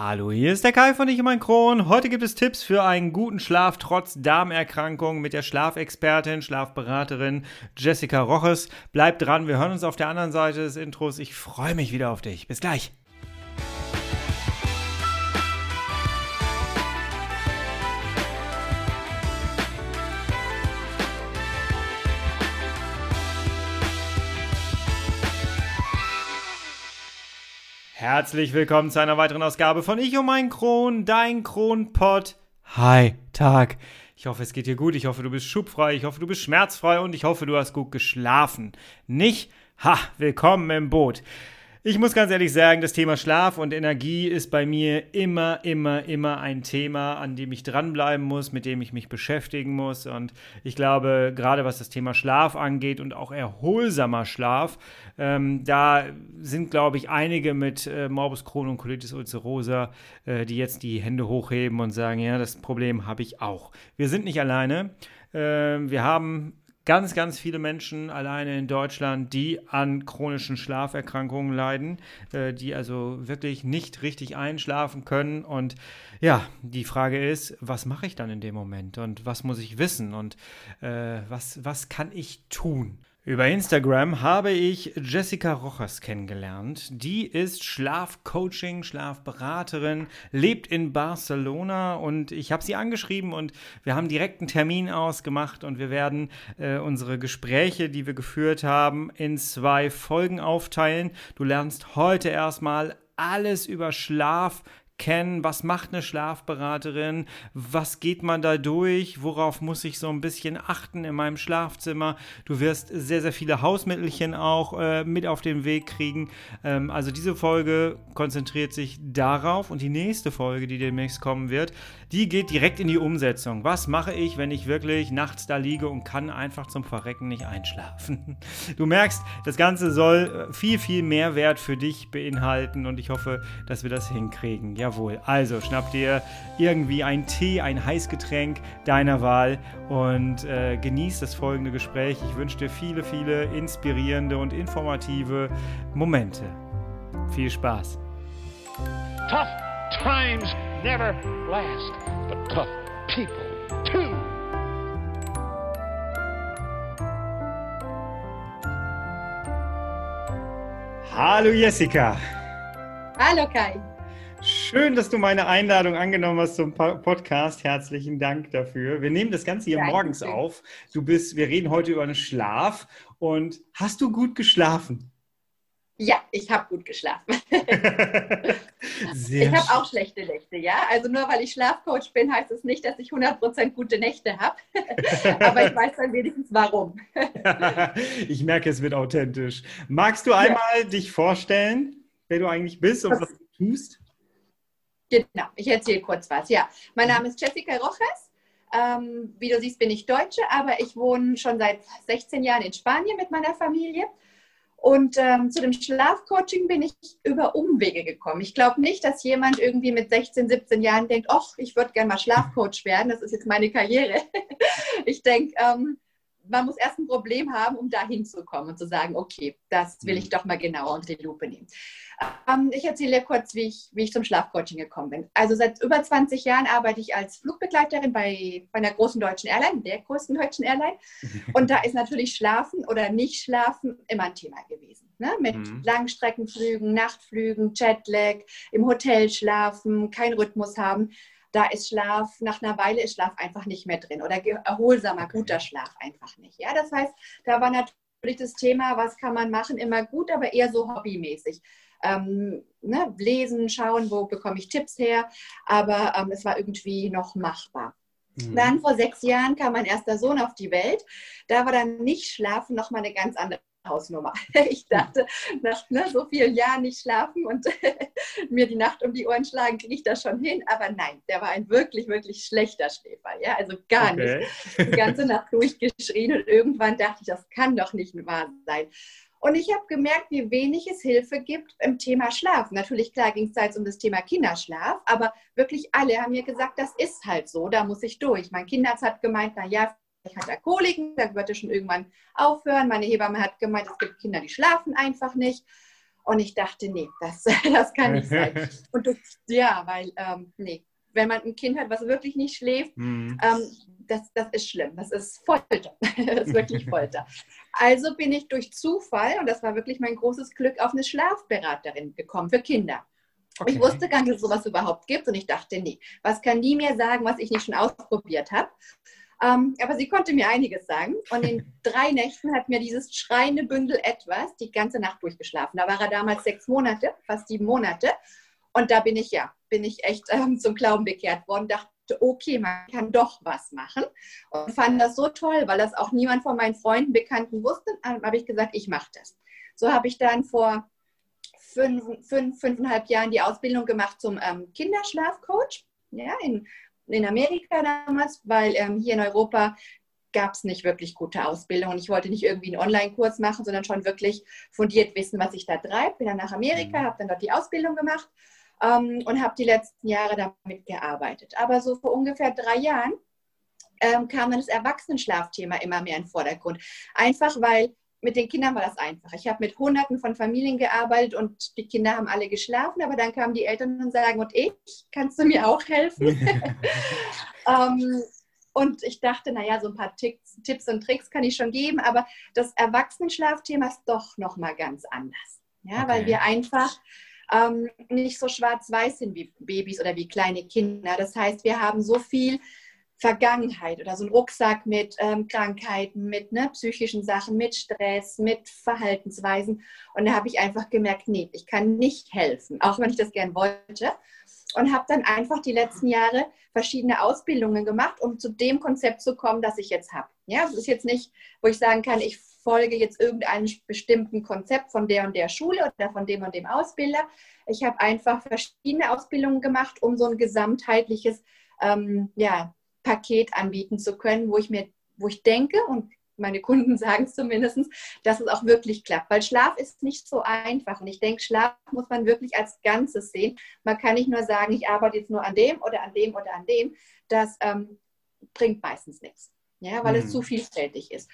Hallo, hier ist der Kai von Ich und mein Kron. Heute gibt es Tipps für einen guten Schlaf trotz Darmerkrankung mit der Schlafexpertin, Schlafberaterin Jessica Roches. Bleib dran, wir hören uns auf der anderen Seite des Intros. Ich freue mich wieder auf dich. Bis gleich. Herzlich willkommen zu einer weiteren Ausgabe von Ich und mein Kron, dein Kronpott. Hi, Tag. Ich hoffe, es geht dir gut. Ich hoffe, du bist schubfrei. Ich hoffe, du bist schmerzfrei und ich hoffe, du hast gut geschlafen. Nicht? Ha, willkommen im Boot. Ich muss ganz ehrlich sagen, das Thema Schlaf und Energie ist bei mir immer, immer, immer ein Thema, an dem ich dranbleiben muss, mit dem ich mich beschäftigen muss. Und ich glaube, gerade was das Thema Schlaf angeht und auch erholsamer Schlaf, ähm, da sind, glaube ich, einige mit äh, Morbus Crohn und Colitis ulcerosa, äh, die jetzt die Hände hochheben und sagen, ja, das Problem habe ich auch. Wir sind nicht alleine. Äh, wir haben ganz, ganz viele Menschen alleine in Deutschland, die an chronischen Schlaferkrankungen leiden, äh, die also wirklich nicht richtig einschlafen können. Und ja, die Frage ist, was mache ich dann in dem Moment und was muss ich wissen und äh, was, was kann ich tun? Über Instagram habe ich Jessica Rochers kennengelernt. Die ist Schlafcoaching, Schlafberaterin, lebt in Barcelona und ich habe sie angeschrieben und wir haben direkt einen Termin ausgemacht und wir werden äh, unsere Gespräche, die wir geführt haben, in zwei Folgen aufteilen. Du lernst heute erstmal alles über Schlaf kennen, was macht eine Schlafberaterin, was geht man da durch, worauf muss ich so ein bisschen achten in meinem Schlafzimmer. Du wirst sehr, sehr viele Hausmittelchen auch äh, mit auf den Weg kriegen. Ähm, also diese Folge konzentriert sich darauf und die nächste Folge, die demnächst kommen wird, die geht direkt in die Umsetzung. Was mache ich, wenn ich wirklich nachts da liege und kann einfach zum Verrecken nicht einschlafen? Du merkst, das Ganze soll äh, viel, viel Mehrwert für dich beinhalten und ich hoffe, dass wir das hinkriegen. Ja, Jawohl. Also schnapp dir irgendwie einen Tee, ein Heißgetränk deiner Wahl und äh, genieß das folgende Gespräch. Ich wünsche dir viele, viele inspirierende und informative Momente. Viel Spaß. Tough times never last, but tough people too. Hallo Jessica. Hallo Kai. Schön, dass du meine Einladung angenommen hast zum Podcast. Herzlichen Dank dafür. Wir nehmen das Ganze hier Danke. morgens auf. Du bist, wir reden heute über den Schlaf. Und hast du gut geschlafen? Ja, ich habe gut geschlafen. ich habe auch schlechte Nächte, ja. Also nur weil ich Schlafcoach bin, heißt es nicht, dass ich 100% gute Nächte habe. Aber ich weiß dann wenigstens warum. ich merke, es wird authentisch. Magst du einmal ja. dich vorstellen, wer du eigentlich bist und was, was du tust? Genau, ich erzähle kurz was. Ja, mein Name ist Jessica Roches. Ähm, wie du siehst, bin ich Deutsche, aber ich wohne schon seit 16 Jahren in Spanien mit meiner Familie. Und ähm, zu dem Schlafcoaching bin ich über Umwege gekommen. Ich glaube nicht, dass jemand irgendwie mit 16, 17 Jahren denkt, ach, ich würde gerne mal Schlafcoach werden, das ist jetzt meine Karriere. ich denke, ähm, man muss erst ein Problem haben, um da hinzukommen und zu sagen, okay, das will ich mhm. doch mal genauer unter die Lupe nehmen. Ähm, ich erzähle kurz, wie ich, wie ich zum Schlafcoaching gekommen bin. Also seit über 20 Jahren arbeite ich als Flugbegleiterin bei, bei einer großen deutschen Airline, der größten deutschen Airline. Und da ist natürlich Schlafen oder nicht Schlafen immer ein Thema gewesen. Ne? Mit mhm. Langstreckenflügen, Nachtflügen, Jetlag, im Hotel schlafen, keinen Rhythmus haben da ist Schlaf, nach einer Weile ist Schlaf einfach nicht mehr drin oder erholsamer, guter Schlaf einfach nicht. Ja, das heißt, da war natürlich das Thema, was kann man machen, immer gut, aber eher so hobbymäßig ähm, ne, lesen, schauen, wo bekomme ich Tipps her, aber ähm, es war irgendwie noch machbar. Mhm. Dann vor sechs Jahren kam mein erster Sohn auf die Welt. Da war dann nicht schlafen nochmal eine ganz andere Hausnummer. Ich dachte, nach ne, so vielen Jahren nicht schlafen und mir die Nacht um die Ohren schlagen, kriege ich das schon hin. Aber nein, der war ein wirklich, wirklich schlechter Schläfer. Ja? Also gar okay. nicht. Die ganze Nacht durchgeschrien und irgendwann dachte ich, das kann doch nicht wahr sein. Und ich habe gemerkt, wie wenig es Hilfe gibt im Thema Schlaf. Natürlich, klar, ging es jetzt um das Thema Kinderschlaf, aber wirklich alle haben mir gesagt, das ist halt so, da muss ich durch. Mein Kinderarzt hat gemeint, na ja, vielleicht hat er Koliken, da wird er schon irgendwann aufhören. Meine Hebamme hat gemeint, es gibt Kinder, die schlafen einfach nicht. Und ich dachte, nee, das, das kann nicht sein. Und das, ja, weil, ähm, nee, wenn man ein Kind hat, was wirklich nicht schläft, mhm. ähm, das, das ist schlimm. Das ist Folter. das ist wirklich Folter. Also bin ich durch Zufall, und das war wirklich mein großes Glück, auf eine Schlafberaterin gekommen für Kinder. Okay. Ich wusste gar nicht, dass es sowas überhaupt gibt und ich dachte, nee, was kann die mir sagen, was ich nicht schon ausprobiert habe? Ähm, aber sie konnte mir einiges sagen. Und in drei Nächten hat mir dieses schreiende Bündel etwas die ganze Nacht durchgeschlafen. Da war er damals sechs Monate, fast sieben Monate. Und da bin ich ja, bin ich echt ähm, zum Glauben bekehrt worden, dachte, okay, man kann doch was machen. Und fand das so toll, weil das auch niemand von meinen Freunden, Bekannten wusste. Dann habe ich gesagt, ich mache das. So habe ich dann vor fünf, fünf, fünfeinhalb Jahren die Ausbildung gemacht zum ähm, Kinderschlafcoach. Ja, in, in Amerika damals, weil ähm, hier in Europa gab es nicht wirklich gute Ausbildung. Und ich wollte nicht irgendwie einen Online-Kurs machen, sondern schon wirklich fundiert wissen, was ich da treibe. Bin dann nach Amerika, mhm. habe dann dort die Ausbildung gemacht ähm, und habe die letzten Jahre damit gearbeitet. Aber so vor ungefähr drei Jahren ähm, kam dann das Erwachsenenschlafthema immer mehr in den Vordergrund. Einfach weil mit den Kindern war das einfach. Ich habe mit Hunderten von Familien gearbeitet und die Kinder haben alle geschlafen, aber dann kamen die Eltern und sagen, und ich, kannst du mir auch helfen? ähm, und ich dachte, naja, so ein paar Tipps, Tipps und Tricks kann ich schon geben, aber das Erwachsenenschlafthema ist doch nochmal ganz anders. Ja, okay. weil wir einfach ähm, nicht so schwarz-weiß sind wie Babys oder wie kleine Kinder. Das heißt, wir haben so viel Vergangenheit oder so ein Rucksack mit ähm, Krankheiten, mit ne, psychischen Sachen, mit Stress, mit Verhaltensweisen. Und da habe ich einfach gemerkt, nee, ich kann nicht helfen, auch wenn ich das gern wollte. Und habe dann einfach die letzten Jahre verschiedene Ausbildungen gemacht, um zu dem Konzept zu kommen, das ich jetzt habe. Ja, es ist jetzt nicht, wo ich sagen kann, ich folge jetzt irgendeinem bestimmten Konzept von der und der Schule oder von dem und dem Ausbilder. Ich habe einfach verschiedene Ausbildungen gemacht, um so ein gesamtheitliches ähm, ja, Paket anbieten zu können, wo ich mir, wo ich denke und meine Kunden sagen es zumindest, dass es auch wirklich klappt. Weil Schlaf ist nicht so einfach. Und ich denke, Schlaf muss man wirklich als Ganzes sehen. Man kann nicht nur sagen, ich arbeite jetzt nur an dem oder an dem oder an dem. Das ähm, bringt meistens nichts, ja, weil mhm. es zu vielfältig ist.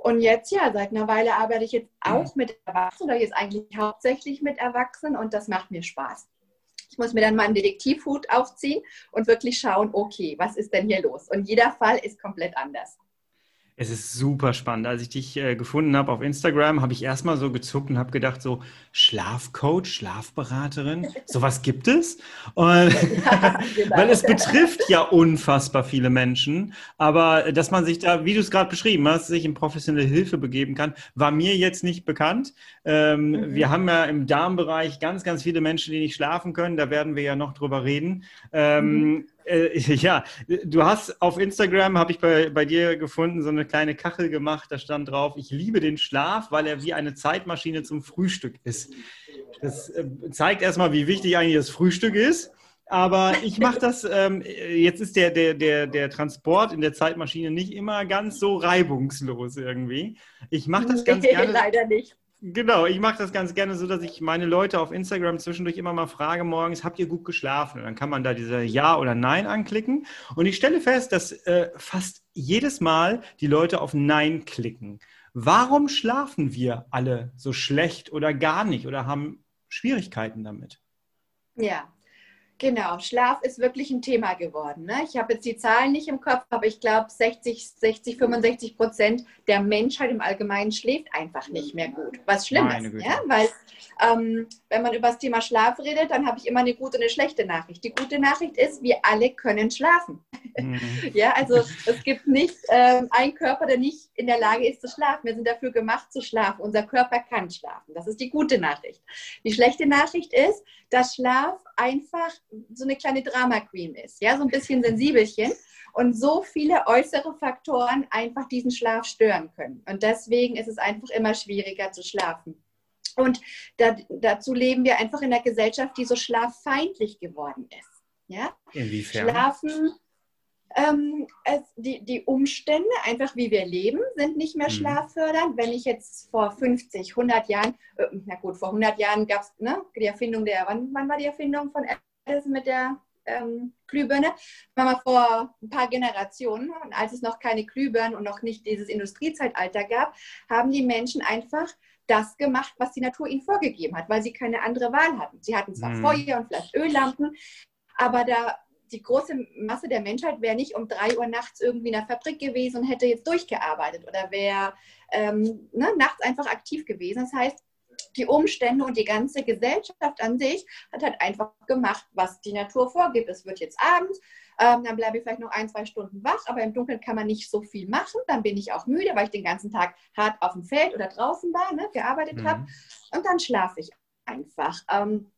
Und jetzt, ja, seit einer Weile arbeite ich jetzt auch mit Erwachsenen oder jetzt eigentlich hauptsächlich mit Erwachsenen und das macht mir Spaß. Ich muss mir dann mal einen Detektivhut aufziehen und wirklich schauen, okay, was ist denn hier los? Und jeder Fall ist komplett anders. Es ist super spannend. Als ich dich äh, gefunden habe auf Instagram, habe ich erstmal so gezuckt und habe gedacht, so Schlafcoach, Schlafberaterin, sowas gibt es? Und, ja, genau. weil es betrifft ja unfassbar viele Menschen. Aber dass man sich da, wie du es gerade beschrieben hast, sich in professionelle Hilfe begeben kann, war mir jetzt nicht bekannt. Ähm, mhm. Wir haben ja im Darmbereich ganz, ganz viele Menschen, die nicht schlafen können. Da werden wir ja noch drüber reden. Ähm, mhm äh, ja, du hast auf Instagram, habe ich bei, bei dir gefunden, so eine kleine Kachel gemacht, da stand drauf, ich liebe den Schlaf, weil er wie eine Zeitmaschine zum Frühstück ist. Das äh, zeigt erstmal, wie wichtig eigentlich das Frühstück ist. Aber ich mache das, ähm, jetzt ist der, der, der, der Transport in der Zeitmaschine nicht immer ganz so reibungslos irgendwie. Ich mache das ganz nee, gerne. Leider nicht. Genau, ich mache das ganz gerne so, dass ich meine Leute auf Instagram zwischendurch immer mal frage morgens, habt ihr gut geschlafen? Und dann kann man da diese Ja oder Nein anklicken. Und ich stelle fest, dass äh, fast jedes Mal die Leute auf Nein klicken. Warum schlafen wir alle so schlecht oder gar nicht oder haben Schwierigkeiten damit? Ja, Genau, Schlaf ist wirklich ein Thema geworden. Ne? Ich habe jetzt die Zahlen nicht im Kopf, aber ich glaube, 60, 60, 65 Prozent der Menschheit im Allgemeinen schläft einfach nicht mehr gut. Was schlimm ist, ja? weil ähm, wenn man über das Thema Schlaf redet, dann habe ich immer eine gute und eine schlechte Nachricht. Die gute Nachricht ist, wir alle können schlafen. Mhm. ja, also es gibt nicht ähm, einen Körper, der nicht in der Lage ist zu schlafen. Wir sind dafür gemacht zu schlafen. Unser Körper kann schlafen. Das ist die gute Nachricht. Die schlechte Nachricht ist, dass Schlaf einfach so eine kleine Drama Queen ist, ja, so ein bisschen sensibelchen und so viele äußere Faktoren einfach diesen Schlaf stören können. Und deswegen ist es einfach immer schwieriger zu schlafen. Und da, dazu leben wir einfach in einer Gesellschaft, die so schlaffeindlich geworden ist. Ja? Inwiefern? Schlafen, ähm, es, die, die Umstände, einfach wie wir leben, sind nicht mehr mhm. schlaffördernd. Wenn ich jetzt vor 50, 100 Jahren, äh, na gut, vor 100 Jahren gab es ne, die Erfindung der, wann, wann war die Erfindung von Edison mit der ähm, Glühbirne? War mal vor ein paar Generationen, als es noch keine Glühbirnen und noch nicht dieses Industriezeitalter gab, haben die Menschen einfach das gemacht, was die Natur ihnen vorgegeben hat, weil sie keine andere Wahl hatten. Sie hatten zwar mhm. Feuer und vielleicht Öllampen, aber da die große Masse der Menschheit wäre nicht um drei Uhr nachts irgendwie in der Fabrik gewesen und hätte jetzt durchgearbeitet oder wäre ähm, ne, nachts einfach aktiv gewesen. Das heißt, die Umstände und die ganze Gesellschaft an sich hat halt einfach gemacht, was die Natur vorgibt. Es wird jetzt Abend, ähm, dann bleibe ich vielleicht noch ein, zwei Stunden wach, aber im Dunkeln kann man nicht so viel machen. Dann bin ich auch müde, weil ich den ganzen Tag hart auf dem Feld oder draußen war, ne, gearbeitet mhm. habe. Und dann schlafe ich einfach. Ähm,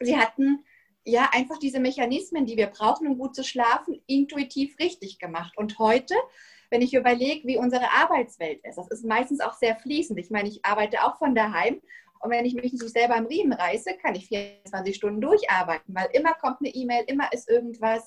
sie hatten ja einfach diese Mechanismen, die wir brauchen, um gut zu schlafen, intuitiv richtig gemacht. Und heute, wenn ich überlege, wie unsere Arbeitswelt ist, das ist meistens auch sehr fließend. Ich meine, ich arbeite auch von daheim. Und wenn ich mich nicht selber am Riemen reiße, kann ich 24 Stunden durcharbeiten, weil immer kommt eine E-Mail, immer ist irgendwas.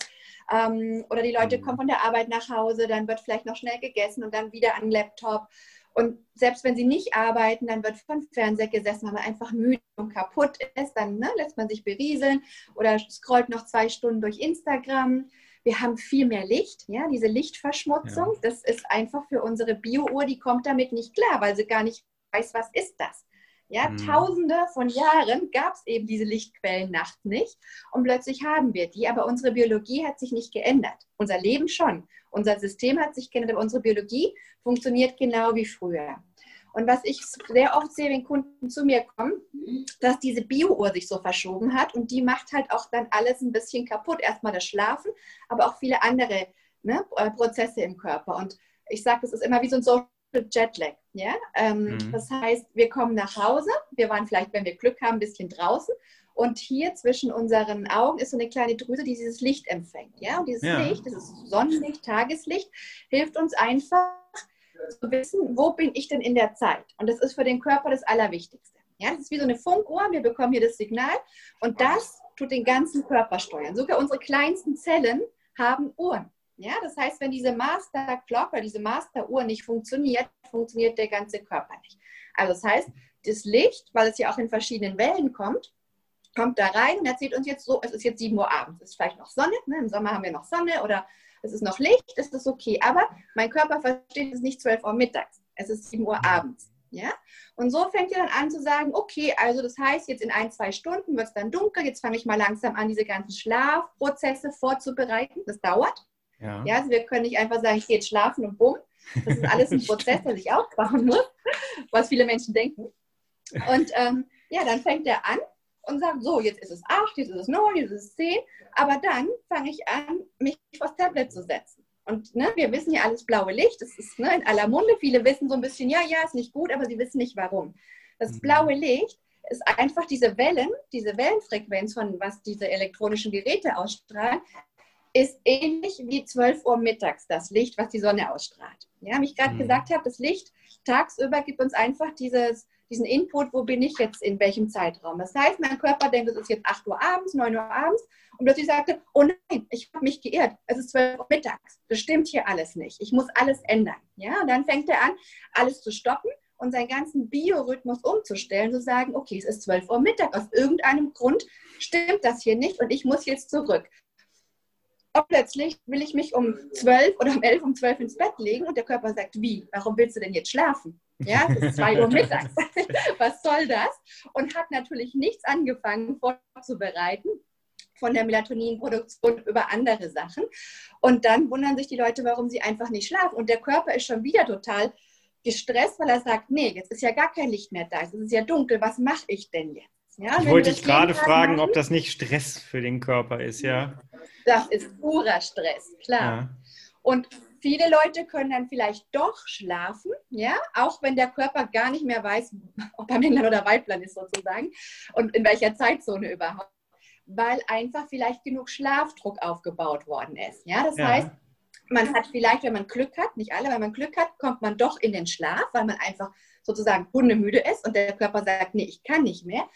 Ähm, oder die Leute kommen von der Arbeit nach Hause, dann wird vielleicht noch schnell gegessen und dann wieder an den Laptop. Und selbst wenn sie nicht arbeiten, dann wird vom Fernseher gesessen, weil man einfach müde und kaputt ist. Dann ne, lässt man sich berieseln oder scrollt noch zwei Stunden durch Instagram. Wir haben viel mehr Licht, ja, diese Lichtverschmutzung. Ja. Das ist einfach für unsere Bio-Uhr, die kommt damit nicht klar, weil sie gar nicht weiß, was ist das. Ja, mhm. tausende von Jahren gab es eben diese Lichtquellen nachts nicht und plötzlich haben wir die, aber unsere Biologie hat sich nicht geändert. Unser Leben schon. Unser System hat sich geändert, aber unsere Biologie funktioniert genau wie früher. Und was ich sehr oft sehe, wenn Kunden zu mir kommen, dass diese Bio-Uhr sich so verschoben hat und die macht halt auch dann alles ein bisschen kaputt. Erstmal das Schlafen, aber auch viele andere ne, Prozesse im Körper. Und ich sage, es ist immer wie so ein Social Jetlag. Ja? Ähm, mhm. Das heißt, wir kommen nach Hause, wir waren vielleicht, wenn wir Glück haben, ein bisschen draußen und hier zwischen unseren Augen ist so eine kleine Drüse, die dieses Licht empfängt. Ja? Und dieses ja. Licht, dieses Sonnenlicht, Tageslicht, hilft uns einfach zu wissen, wo bin ich denn in der Zeit? Und das ist für den Körper das Allerwichtigste. Ja? Das ist wie so eine Funkuhr. Wir bekommen hier das Signal und das tut den ganzen Körper steuern. Sogar unsere kleinsten Zellen haben Uhren. Ja, das heißt, wenn diese Master Clock oder diese Master Uhr nicht funktioniert, funktioniert der ganze Körper nicht. Also das heißt, das Licht, weil es ja auch in verschiedenen Wellen kommt, kommt da rein und erzählt uns jetzt so, es ist jetzt 7 Uhr abends, es ist vielleicht noch Sonne, ne? im Sommer haben wir noch Sonne oder es ist noch Licht, ist das okay. Aber mein Körper versteht es nicht 12 Uhr mittags, es ist 7 Uhr abends. Ja? Und so fängt ihr dann an zu sagen, okay, also das heißt, jetzt in ein, zwei Stunden wird es dann dunkel, jetzt fange ich mal langsam an, diese ganzen Schlafprozesse vorzubereiten. Das dauert. Ja. ja also wir können nicht einfach sagen, ich gehe jetzt schlafen und bumm. Das ist alles ein Prozess, der sich aufbauen muss, was viele Menschen denken. Und ähm, ja, dann fängt er an und sagt, so, jetzt ist es 8, jetzt ist es 9, jetzt ist es 10. Aber dann fange ich an, mich vors Tablet zu setzen. Und ne, wir wissen ja alles blaue Licht, das ist ne, in aller Munde. Viele wissen so ein bisschen, ja, ja, ist nicht gut, aber sie wissen nicht warum. Das mhm. blaue Licht ist einfach diese Wellen, diese Wellenfrequenz von was diese elektronischen Geräte ausstrahlen, ist ähnlich wie 12 Uhr mittags das Licht, was die Sonne ausstrahlt. Ja, wie ich gerade mhm. gesagt habe, das Licht tagsüber gibt uns einfach dieses diesen Input, wo bin ich jetzt in welchem Zeitraum. Das heißt, mein Körper denkt, es ist jetzt 8 Uhr abends, 9 Uhr abends und plötzlich sagt er, oh nein, ich habe mich geirrt, es ist 12 Uhr mittags, das stimmt hier alles nicht, ich muss alles ändern. Ja, und dann fängt er an, alles zu stoppen und seinen ganzen Biorhythmus umzustellen, zu sagen, okay, es ist 12 Uhr Mittag, aus irgendeinem Grund stimmt das hier nicht und ich muss jetzt zurück. Und plötzlich will ich mich um 12 oder um 11, um 12 ins Bett legen und der Körper sagt, wie, warum willst du denn jetzt schlafen? Ja, es ist 2 Uhr mittags. Was soll das? Und hat natürlich nichts angefangen vorzubereiten von der Melatoninproduktion über andere Sachen. Und dann wundern sich die Leute, warum sie einfach nicht schlafen. Und der Körper ist schon wieder total gestresst, weil er sagt, nee, jetzt ist ja gar kein Licht mehr da, es ist ja dunkel, was mache ich denn jetzt? Ja, ich wollte dich gerade fragen, machen, ob das nicht Stress für den Körper ist, ja? Das ist purer Stress, klar. Ja. Und viele Leute können dann vielleicht doch schlafen, ja, auch wenn der Körper gar nicht mehr weiß, ob er Männlein oder Weiblein ist sozusagen und in welcher Zeitzone überhaupt, weil einfach vielleicht genug Schlafdruck aufgebaut worden ist. Ja, das ja. heißt, man hat vielleicht, wenn man Glück hat, nicht alle, wenn man Glück hat, kommt man doch in den Schlaf, weil man einfach sozusagen hundemüde ist und der Körper sagt, nee, ich kann nicht mehr.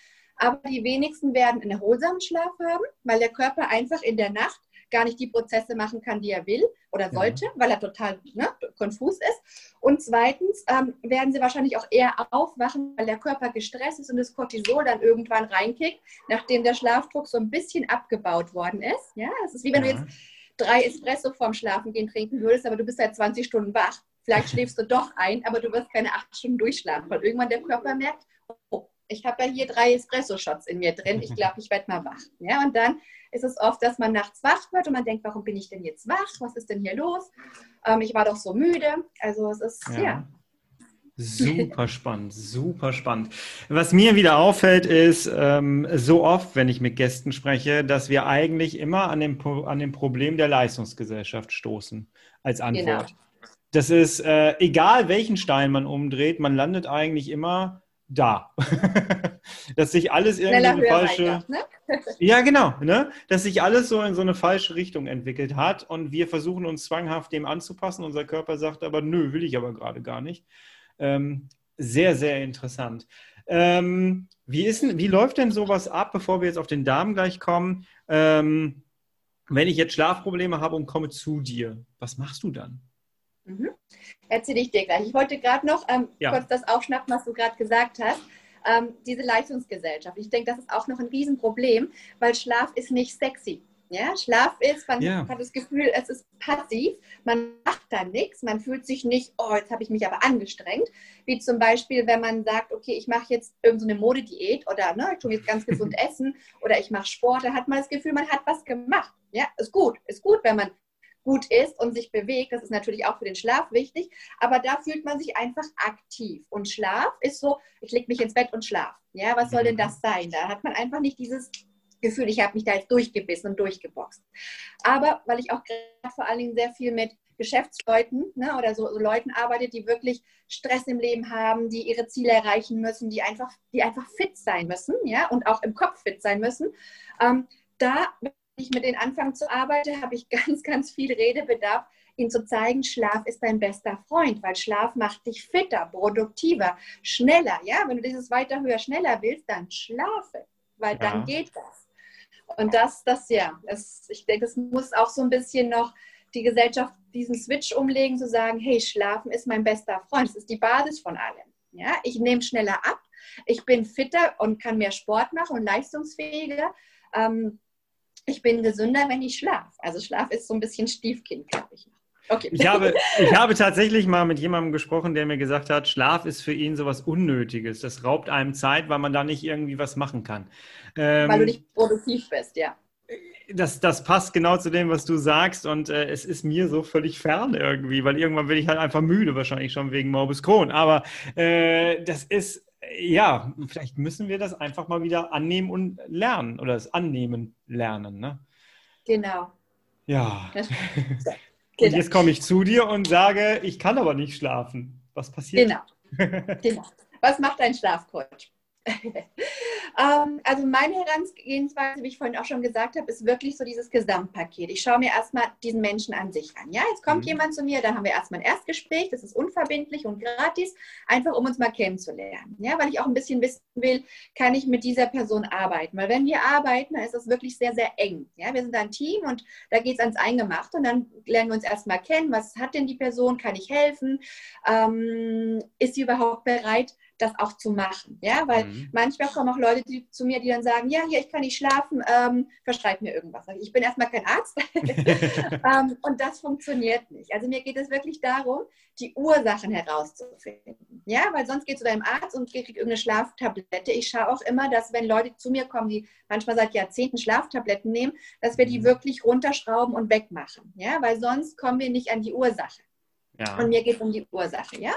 Aber die wenigsten werden einen erholsamen Schlaf haben, weil der Körper einfach in der Nacht gar nicht die Prozesse machen kann, die er will oder sollte, ja. weil er total ne, konfus ist. Und zweitens ähm, werden sie wahrscheinlich auch eher aufwachen, weil der Körper gestresst ist und das Cortisol dann irgendwann reinkickt, nachdem der Schlafdruck so ein bisschen abgebaut worden ist. Ja, es ist wie wenn ja. du jetzt drei Espresso vorm Schlafengehen trinken würdest, aber du bist seit 20 Stunden wach. Vielleicht schläfst du doch ein, aber du wirst keine acht Stunden durchschlafen, weil irgendwann der Körper merkt, oh, ich habe ja hier drei Espresso-Shots in mir drin, ich glaube, ich werde mal wach. Ja, und dann ist es oft, dass man nachts wach wird und man denkt, warum bin ich denn jetzt wach? Was ist denn hier los? Ähm, ich war doch so müde. Also es ist, ja. ja. Super spannend, super spannend. Was mir wieder auffällt, ist ähm, so oft, wenn ich mit Gästen spreche, dass wir eigentlich immer an dem, an dem Problem der Leistungsgesellschaft stoßen als Antwort. Genau. Das ist äh, egal, welchen Stein man umdreht, man landet eigentlich immer da. dass sich alles irgendwie eine falsche. Weiter, ne? ja, genau, ne? Dass sich alles so in so eine falsche Richtung entwickelt hat und wir versuchen uns zwanghaft dem anzupassen. Unser Körper sagt aber, nö, will ich aber gerade gar nicht. Ähm, sehr, sehr interessant. Ähm, wie, ist wie läuft denn sowas ab, bevor wir jetzt auf den Darm gleich kommen? Ähm, wenn ich jetzt Schlafprobleme habe und komme zu dir, was machst du dann? Mhm. Erzähle ich dir gleich. Ich wollte gerade noch ähm, ja. kurz das aufschnappen, was du gerade gesagt hast. Ähm, diese Leistungsgesellschaft. Ich denke, das ist auch noch ein Riesenproblem, weil Schlaf ist nicht sexy. Ja, Schlaf ist, man ja. hat das Gefühl, es ist passiv, man macht da nichts, man fühlt sich nicht, oh, jetzt habe ich mich aber angestrengt. Wie zum Beispiel, wenn man sagt, okay, ich mache jetzt irgendeine so Modediät oder ne, ich tue jetzt ganz gesund essen oder ich mache Sport, da hat man das Gefühl, man hat was gemacht. Ja, ist gut, ist gut, wenn man gut ist und sich bewegt. Das ist natürlich auch für den Schlaf wichtig, aber da fühlt man sich einfach aktiv. Und Schlaf ist so, ich lege mich ins Bett und schlaf. Ja, was soll denn das sein? Da hat man einfach nicht dieses Gefühl, ich habe mich da jetzt durchgebissen und durchgeboxt. Aber weil ich auch gerade vor allen Dingen sehr viel mit Geschäftsleuten ne, oder so, so, Leuten arbeite, die wirklich Stress im Leben haben, die ihre Ziele erreichen müssen, die einfach, die einfach fit sein müssen, ja, und auch im Kopf fit sein müssen. Ähm, da ich mit denen anfange zu arbeiten, habe ich ganz, ganz viel Redebedarf, ihnen zu zeigen, Schlaf ist dein bester Freund, weil Schlaf macht dich fitter, produktiver, schneller. Ja, wenn du dieses weiter, höher, schneller willst, dann schlafe, weil ja. dann geht das. Und das, das ja, das, ich denke, es muss auch so ein bisschen noch die Gesellschaft diesen Switch umlegen, zu sagen, hey, Schlafen ist mein bester Freund, das ist die Basis von allem. Ja, ich nehme schneller ab, ich bin fitter und kann mehr Sport machen und leistungsfähiger. Ähm, ich bin gesünder, wenn ich schlafe. Also Schlaf ist so ein bisschen Stiefkind, glaube ich. Okay. Ich, habe, ich habe tatsächlich mal mit jemandem gesprochen, der mir gesagt hat, Schlaf ist für ihn sowas Unnötiges. Das raubt einem Zeit, weil man da nicht irgendwie was machen kann. Ähm, weil du nicht produktiv bist, ja. Das, das passt genau zu dem, was du sagst und äh, es ist mir so völlig fern irgendwie, weil irgendwann bin ich halt einfach müde, wahrscheinlich schon wegen Morbus Crohn. Aber äh, das ist ja, vielleicht müssen wir das einfach mal wieder annehmen und lernen oder das Annehmen lernen. Ne? Genau. Ja. Und genau. jetzt komme ich zu dir und sage, ich kann aber nicht schlafen. Was passiert? Genau. genau. Was macht ein Schlafcoach? Ähm, also meine Herangehensweise, wie ich vorhin auch schon gesagt habe, ist wirklich so dieses Gesamtpaket. Ich schaue mir erstmal diesen Menschen an sich an. Ja, jetzt kommt mhm. jemand zu mir, dann haben wir erstmal ein Erstgespräch, das ist unverbindlich und gratis, einfach um uns mal kennenzulernen. Ja, weil ich auch ein bisschen wissen will, kann ich mit dieser Person arbeiten? Weil wenn wir arbeiten, dann ist das wirklich sehr, sehr eng. Ja, wir sind ein Team und da geht es ans Eingemachte und dann lernen wir uns erstmal kennen. Was hat denn die Person? Kann ich helfen? Ähm, ist sie überhaupt bereit, das auch zu machen. Ja, weil mhm. manchmal kommen auch Leute die, zu mir, die dann sagen, ja, hier, ich kann nicht schlafen, ähm, verschreib mir irgendwas. Ich bin erstmal kein Arzt ähm, und das funktioniert nicht. Also mir geht es wirklich darum, die Ursachen herauszufinden. Ja, weil sonst geht zu deinem Arzt und kriegt irgendeine Schlaftablette. Ich schaue auch immer, dass wenn Leute zu mir kommen, die manchmal seit Jahrzehnten Schlaftabletten nehmen, dass wir die mhm. wirklich runterschrauben und wegmachen. Ja, weil sonst kommen wir nicht an die Ursache. Ja. Und mir geht es um die Ursache, ja.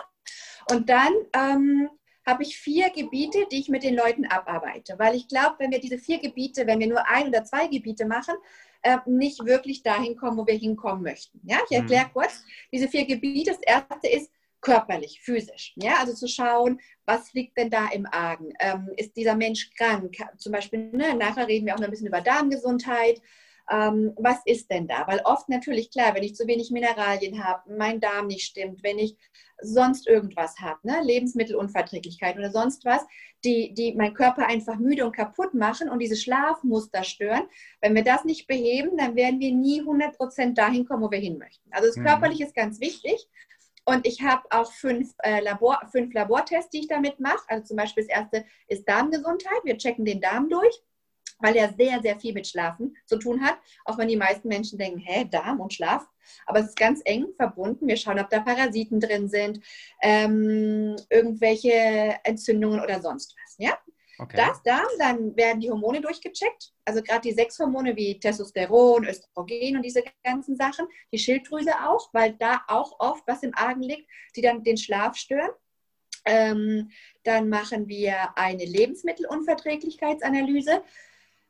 Und dann ähm, habe ich vier Gebiete, die ich mit den Leuten abarbeite. Weil ich glaube, wenn wir diese vier Gebiete, wenn wir nur ein oder zwei Gebiete machen, äh, nicht wirklich dahin kommen, wo wir hinkommen möchten. Ja, ich erkläre mhm. kurz. Diese vier Gebiete. Das erste ist körperlich, physisch. Ja, also zu schauen, was liegt denn da im Argen? Ähm, ist dieser Mensch krank? Zum Beispiel, ne, nachher reden wir auch noch ein bisschen über Darmgesundheit. Ähm, was ist denn da? Weil oft natürlich, klar, wenn ich zu wenig Mineralien habe, mein Darm nicht stimmt, wenn ich sonst irgendwas habe, ne? Lebensmittelunverträglichkeit oder sonst was, die, die mein Körper einfach müde und kaputt machen und diese Schlafmuster stören. Wenn wir das nicht beheben, dann werden wir nie 100% dahin kommen, wo wir hin möchten. Also das mhm. Körperliche ist ganz wichtig. Und ich habe auch fünf, äh, Labor, fünf Labortests, die ich damit mache. Also zum Beispiel das erste ist Darmgesundheit. Wir checken den Darm durch. Weil er sehr, sehr viel mit Schlafen zu tun hat. Auch wenn die meisten Menschen denken, hä, Darm und Schlaf. Aber es ist ganz eng verbunden. Wir schauen, ob da Parasiten drin sind, ähm, irgendwelche Entzündungen oder sonst was. Ja? Okay. Das Darm, dann werden die Hormone durchgecheckt. Also gerade die sechs Hormone wie Testosteron, Östrogen und diese ganzen Sachen. Die Schilddrüse auch, weil da auch oft was im Argen liegt, die dann den Schlaf stören. Ähm, dann machen wir eine Lebensmittelunverträglichkeitsanalyse.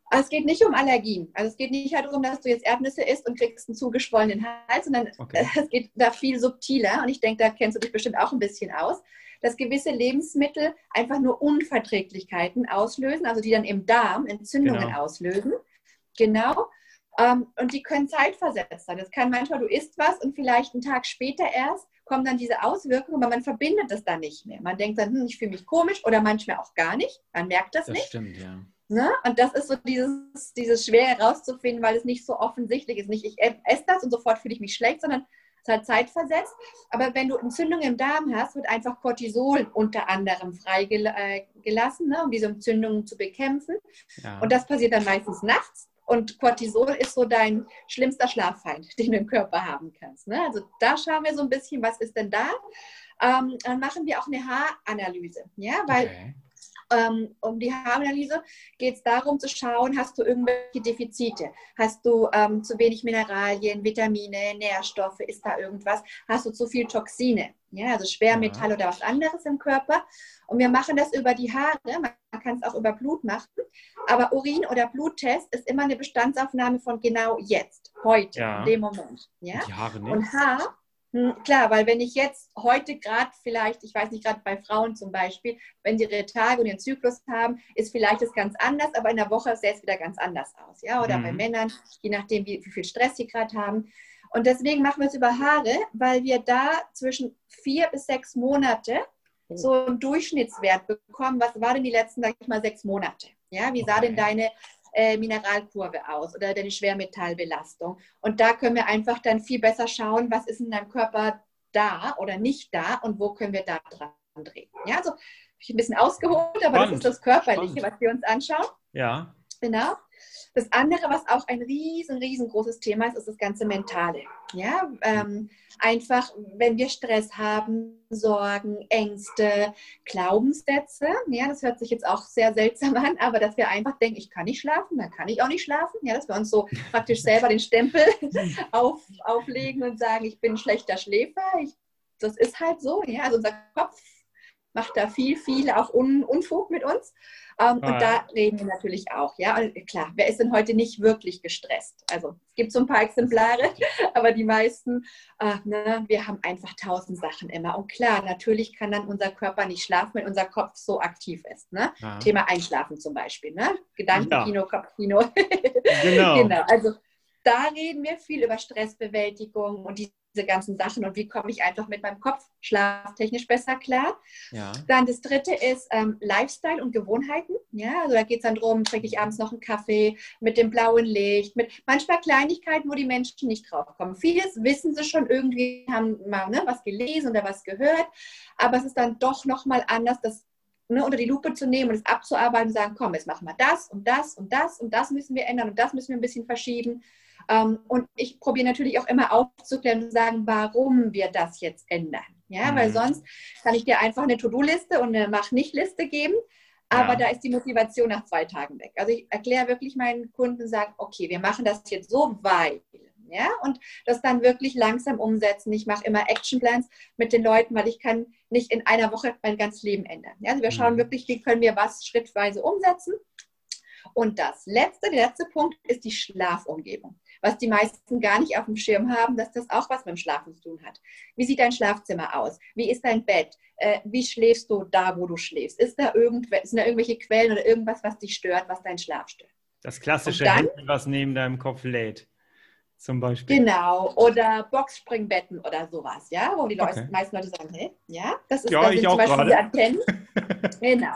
Also es geht nicht um Allergien. Also es geht nicht darum, dass du jetzt Erdnüsse isst und kriegst einen zugeschwollenen Hals, sondern okay. es geht da viel subtiler. Und ich denke, da kennst du dich bestimmt auch ein bisschen aus, dass gewisse Lebensmittel einfach nur Unverträglichkeiten auslösen, also die dann im Darm Entzündungen genau. auslösen. Genau. Ähm, und die können zeitversetzt sein. Das kann manchmal, du isst was und vielleicht einen Tag später erst kommen dann diese Auswirkungen, aber man verbindet das dann nicht mehr. Man denkt dann, hm, ich fühle mich komisch oder manchmal auch gar nicht. Man merkt das, das nicht. Stimmt, ja. Ne? Und das ist so dieses, dieses Schwer herauszufinden, weil es nicht so offensichtlich ist. Nicht, ich esse das und sofort fühle ich mich schlecht, sondern es hat Zeit versetzt. Aber wenn du Entzündungen im Darm hast, wird einfach Cortisol unter anderem freigelassen, ne, um diese Entzündungen zu bekämpfen. Ja. Und das passiert dann meistens nachts. Und Cortisol ist so dein schlimmster Schlaffeind, den du im Körper haben kannst. Ne? Also da schauen wir so ein bisschen, was ist denn da? Ähm, dann machen wir auch eine Haaranalyse, ja, weil okay ähm, um die Haaranalyse geht es darum zu schauen, hast du irgendwelche Defizite? Hast du ähm, zu wenig Mineralien, Vitamine, Nährstoffe? Ist da irgendwas? Hast du zu viel Toxine? Ja, also Schwermetall ja. oder was anderes im Körper. Und wir machen das über die Haare. Man kann es auch über Blut machen. Aber Urin- oder Bluttest ist immer eine Bestandsaufnahme von genau jetzt, heute, ja. in dem Moment. Ja? Die Haare nicht. Und Haar klar, weil wenn ich jetzt heute gerade vielleicht, ich weiß nicht, gerade bei Frauen zum Beispiel, wenn sie ihre Tage und ihren Zyklus haben, ist vielleicht das ganz anders, aber in der Woche sähe es wieder ganz anders aus. Ja? Oder mhm. bei Männern, je nachdem, wie, wie viel Stress sie gerade haben. Und deswegen machen wir es über Haare, weil wir da zwischen vier bis sechs Monate oh. so einen Durchschnittswert bekommen. Was war denn die letzten, sag ich mal, sechs Monate? Ja, wie sah denn deine äh, Mineralkurve aus oder deine Schwermetallbelastung. Und da können wir einfach dann viel besser schauen, was ist in deinem Körper da oder nicht da und wo können wir da dran drehen. Ja, also ich ein bisschen ausgeholt, aber Spannend. das ist das Körperliche, Spannend. was wir uns anschauen. Ja. Genau. Das andere, was auch ein riesen, riesengroßes Thema ist, ist das ganze Mentale. Ja, ähm, einfach, wenn wir Stress haben, Sorgen, Ängste, Glaubenssätze, ja, das hört sich jetzt auch sehr seltsam an, aber dass wir einfach denken, ich kann nicht schlafen, dann kann ich auch nicht schlafen, ja, dass wir uns so praktisch selber den Stempel auf, auflegen und sagen, ich bin ein schlechter Schläfer, ich, das ist halt so, ja, also unser Kopf macht da viel, viel auch Un Unfug mit uns. Ähm, ah. Und da reden wir natürlich auch. Ja, und klar, wer ist denn heute nicht wirklich gestresst? Also es gibt so ein paar Exemplare, aber die meisten, äh, ne, wir haben einfach tausend Sachen immer. Und klar, natürlich kann dann unser Körper nicht schlafen, wenn unser Kopf so aktiv ist. Ne? Ah. Thema Einschlafen zum Beispiel. Ne? Gedankenkino, ja. Kopfkino. genau. genau. Also da reden wir viel über Stressbewältigung und diese ganzen Sachen und wie komme ich einfach mit meinem Kopf schlaftechnisch besser klar. Ja. Dann das dritte ist ähm, Lifestyle und Gewohnheiten. Ja, also da geht es dann darum, trinke ich abends noch einen Kaffee mit dem blauen Licht, mit manchmal Kleinigkeiten, wo die Menschen nicht drauf kommen. Vieles wissen sie schon irgendwie, haben mal ne, was gelesen oder was gehört, aber es ist dann doch nochmal anders, das ne, unter die Lupe zu nehmen und es abzuarbeiten und sagen, komm, jetzt machen wir das und das und das und das müssen wir ändern und das müssen wir ein bisschen verschieben. Ähm, und ich probiere natürlich auch immer aufzuklären und sagen, warum wir das jetzt ändern. Ja, mhm. weil sonst kann ich dir einfach eine To-Do-Liste und eine Mach-Nicht-Liste geben, aber ja. da ist die Motivation nach zwei Tagen weg. Also ich erkläre wirklich meinen Kunden, sage, okay, wir machen das jetzt so, weil ja, und das dann wirklich langsam umsetzen. Ich mache immer Actionplans mit den Leuten, weil ich kann nicht in einer Woche mein ganzes Leben ändern. Ja, also wir schauen mhm. wirklich, wie können wir was schrittweise umsetzen. Und das letzte, der letzte Punkt ist die Schlafumgebung was die meisten gar nicht auf dem Schirm haben, dass das auch was mit dem Schlafen zu tun hat. Wie sieht dein Schlafzimmer aus? Wie ist dein Bett? Äh, wie schläfst du da, wo du schläfst? Ist da irgendw sind da irgendwelche Quellen oder irgendwas, was dich stört, was deinen Schlaf stört? Das klassische dann, Handy, was neben deinem Kopf lädt. Zum Beispiel. Genau, oder Boxspringbetten oder sowas, ja, wo die Leute, okay. meisten Leute sagen, hey, ja, das ist ja, ich zum Beispiel die Antennen. genau.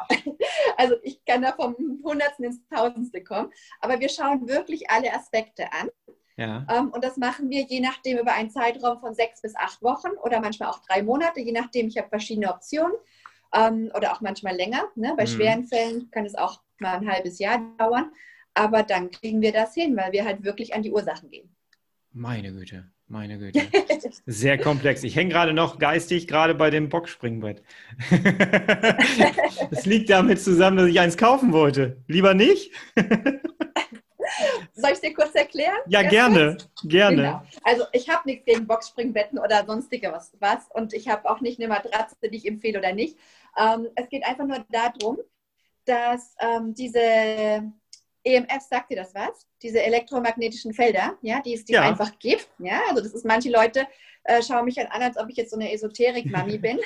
Also ich kann da vom Hundertsten ins Tausendste kommen. Aber wir schauen wirklich alle Aspekte an. Ja. Ähm, und das machen wir je nachdem über einen Zeitraum von sechs bis acht Wochen oder manchmal auch drei Monate, je nachdem. Ich habe verschiedene Optionen ähm, oder auch manchmal länger. Ne? Bei mhm. schweren Fällen kann es auch mal ein halbes Jahr dauern. Aber dann kriegen wir das hin, weil wir halt wirklich an die Ursachen gehen. Meine Güte, meine Güte. Sehr komplex. Ich hänge gerade noch geistig gerade bei dem Boxspringbrett. das liegt damit zusammen, dass ich eins kaufen wollte. Lieber nicht? Soll ich es dir kurz erklären? Ja, gerne, gerne. Genau. Also ich habe nichts gegen Boxspringbetten oder sonstige was, was und ich habe auch nicht eine Matratze, die ich empfehle oder nicht. Ähm, es geht einfach nur darum, dass ähm, diese EMF, sagt dir das was? Diese elektromagnetischen Felder, ja, die es die ja. einfach gibt. Ja, also das ist, manche Leute äh, schauen mich halt an, als ob ich jetzt so eine Esoterik-Mami bin.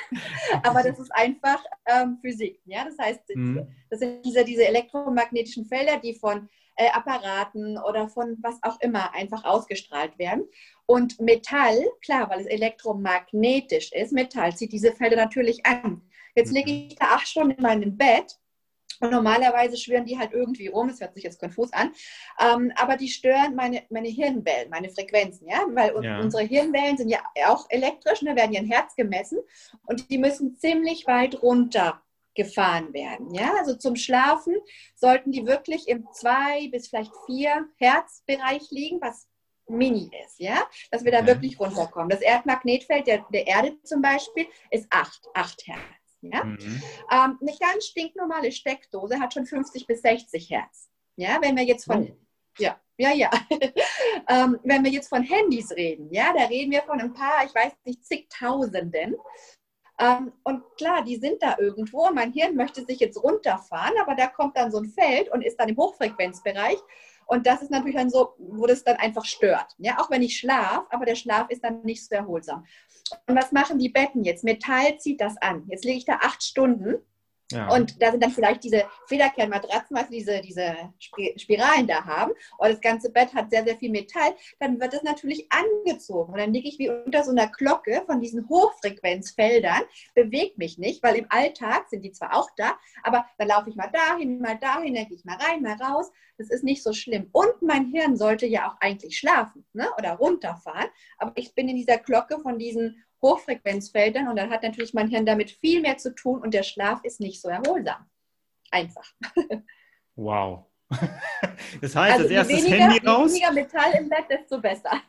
Aber das ist einfach ähm, Physik. Ja, das heißt, mhm. das sind diese, diese elektromagnetischen Felder, die von äh, Apparaten oder von was auch immer einfach ausgestrahlt werden. Und Metall, klar, weil es elektromagnetisch ist, Metall zieht diese Felder natürlich an. Jetzt mhm. lege ich da acht Stunden in meinem Bett und normalerweise schwirren die halt irgendwie rum, das hört sich jetzt konfus an, ähm, aber die stören meine, meine Hirnwellen, meine Frequenzen, ja, weil ja. unsere Hirnwellen sind ja auch elektrisch, ne, werden ja ein Herz gemessen und die müssen ziemlich weit runter gefahren werden. Ja, also zum Schlafen sollten die wirklich im zwei bis vielleicht vier Herzbereich liegen, was mini ist, ja, dass wir da okay. wirklich runterkommen. Das Erdmagnetfeld der, der Erde zum Beispiel ist acht, acht Hertz. Ja? Mhm. Ähm, eine ganz stinknormale Steckdose hat schon 50 bis 60 Hertz. Ja, wenn wir jetzt von, oh. ja, ja, ja. ähm, wenn wir jetzt von Handys reden, ja, da reden wir von ein paar, ich weiß nicht, zigtausenden. Ähm, und klar, die sind da irgendwo. Mein Hirn möchte sich jetzt runterfahren, aber da kommt dann so ein Feld und ist dann im Hochfrequenzbereich. Und das ist natürlich dann so, wo das dann einfach stört. Ja, auch wenn ich schlafe, aber der Schlaf ist dann nicht so erholsam. Und was machen die Betten jetzt? Metall zieht das an. Jetzt lege ich da acht Stunden Und da sind dann vielleicht diese Federkernmatratzen, also diese, diese Spiralen da haben, und das ganze Bett hat sehr, sehr viel Metall, dann wird das natürlich angezogen. Und dann liege ich wie unter so einer Glocke von diesen Hochfrequenzfeldern, bewege mich nicht, weil im Alltag sind die zwar auch da, aber dann laufe ich mal dahin, mal dahin, dann gehe ich mal rein, mal raus. Das ist nicht so schlimm. Und mein Hirn sollte ja auch eigentlich schlafen ne? oder runterfahren, aber ich bin in dieser Glocke von diesen Hochfrequenzfeldern und dann hat natürlich mein Hirn damit viel mehr zu tun und der Schlaf ist nicht so erholsam. Einfach. Wow. Das heißt, also als erstes weniger, Handy raus. Je weniger Metall im Bett, desto besser.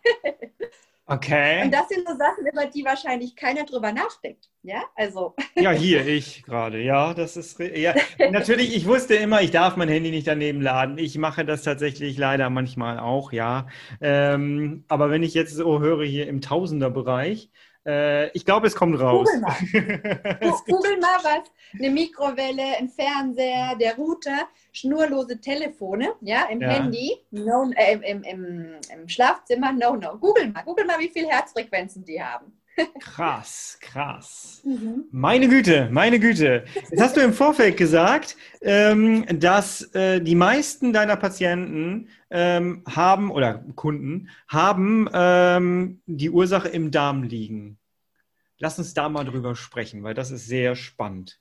Okay. Und das sind so Sachen, über die wahrscheinlich keiner drüber nachdenkt. Ja, also. Ja, hier, ich gerade. Ja, das ist. Ja, natürlich, ich wusste immer, ich darf mein Handy nicht daneben laden. Ich mache das tatsächlich leider manchmal auch, ja. Ähm, aber wenn ich jetzt so höre, hier im Tausenderbereich, äh, ich glaube, es kommt raus. Google mal. Google mal was. Eine Mikrowelle, ein Fernseher, der Router, schnurlose Telefone, ja, im ja. Handy, no, äh, im, im, im Schlafzimmer, no, no. Google mal. Google mal, wie viele Herzfrequenzen die haben. Krass, krass. Mhm. Meine Güte, meine Güte. Jetzt hast du im Vorfeld gesagt, ähm, dass äh, die meisten deiner Patienten ähm, haben oder Kunden haben ähm, die Ursache im Darm liegen. Lass uns da mal drüber sprechen, weil das ist sehr spannend.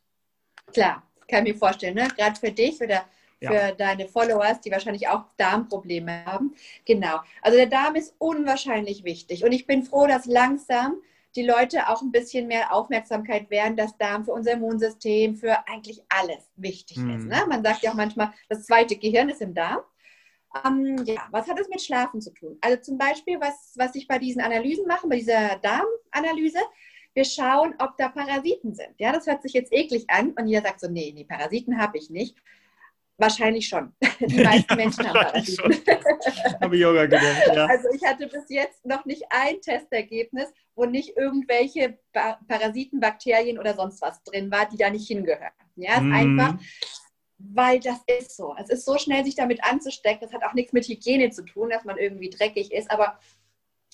Klar, kann ich mir vorstellen, ne? gerade für dich oder für ja. deine Followers, die wahrscheinlich auch Darmprobleme haben. Genau. Also der Darm ist unwahrscheinlich wichtig und ich bin froh, dass langsam die Leute auch ein bisschen mehr Aufmerksamkeit werden, dass Darm für unser Immunsystem, für eigentlich alles wichtig mhm. ist. Ne? Man sagt ja auch manchmal, das zweite Gehirn ist im Darm. Ähm, ja, was hat es mit Schlafen zu tun? Also zum Beispiel, was, was ich bei diesen Analysen mache, bei dieser Darmanalyse, wir schauen, ob da Parasiten sind. Ja, das hört sich jetzt eklig an und jeder sagt so, nee, nee, Parasiten habe ich nicht. Wahrscheinlich schon. Die meisten ja, Menschen haben Parasiten. habe ich auch gedacht, ja. Also ich hatte bis jetzt noch nicht ein Testergebnis, wo nicht irgendwelche Parasiten, Bakterien oder sonst was drin war, die da nicht hingehören. Ja, mm. einfach, weil das ist so. Es ist so schnell, sich damit anzustecken. Das hat auch nichts mit Hygiene zu tun, dass man irgendwie dreckig ist, aber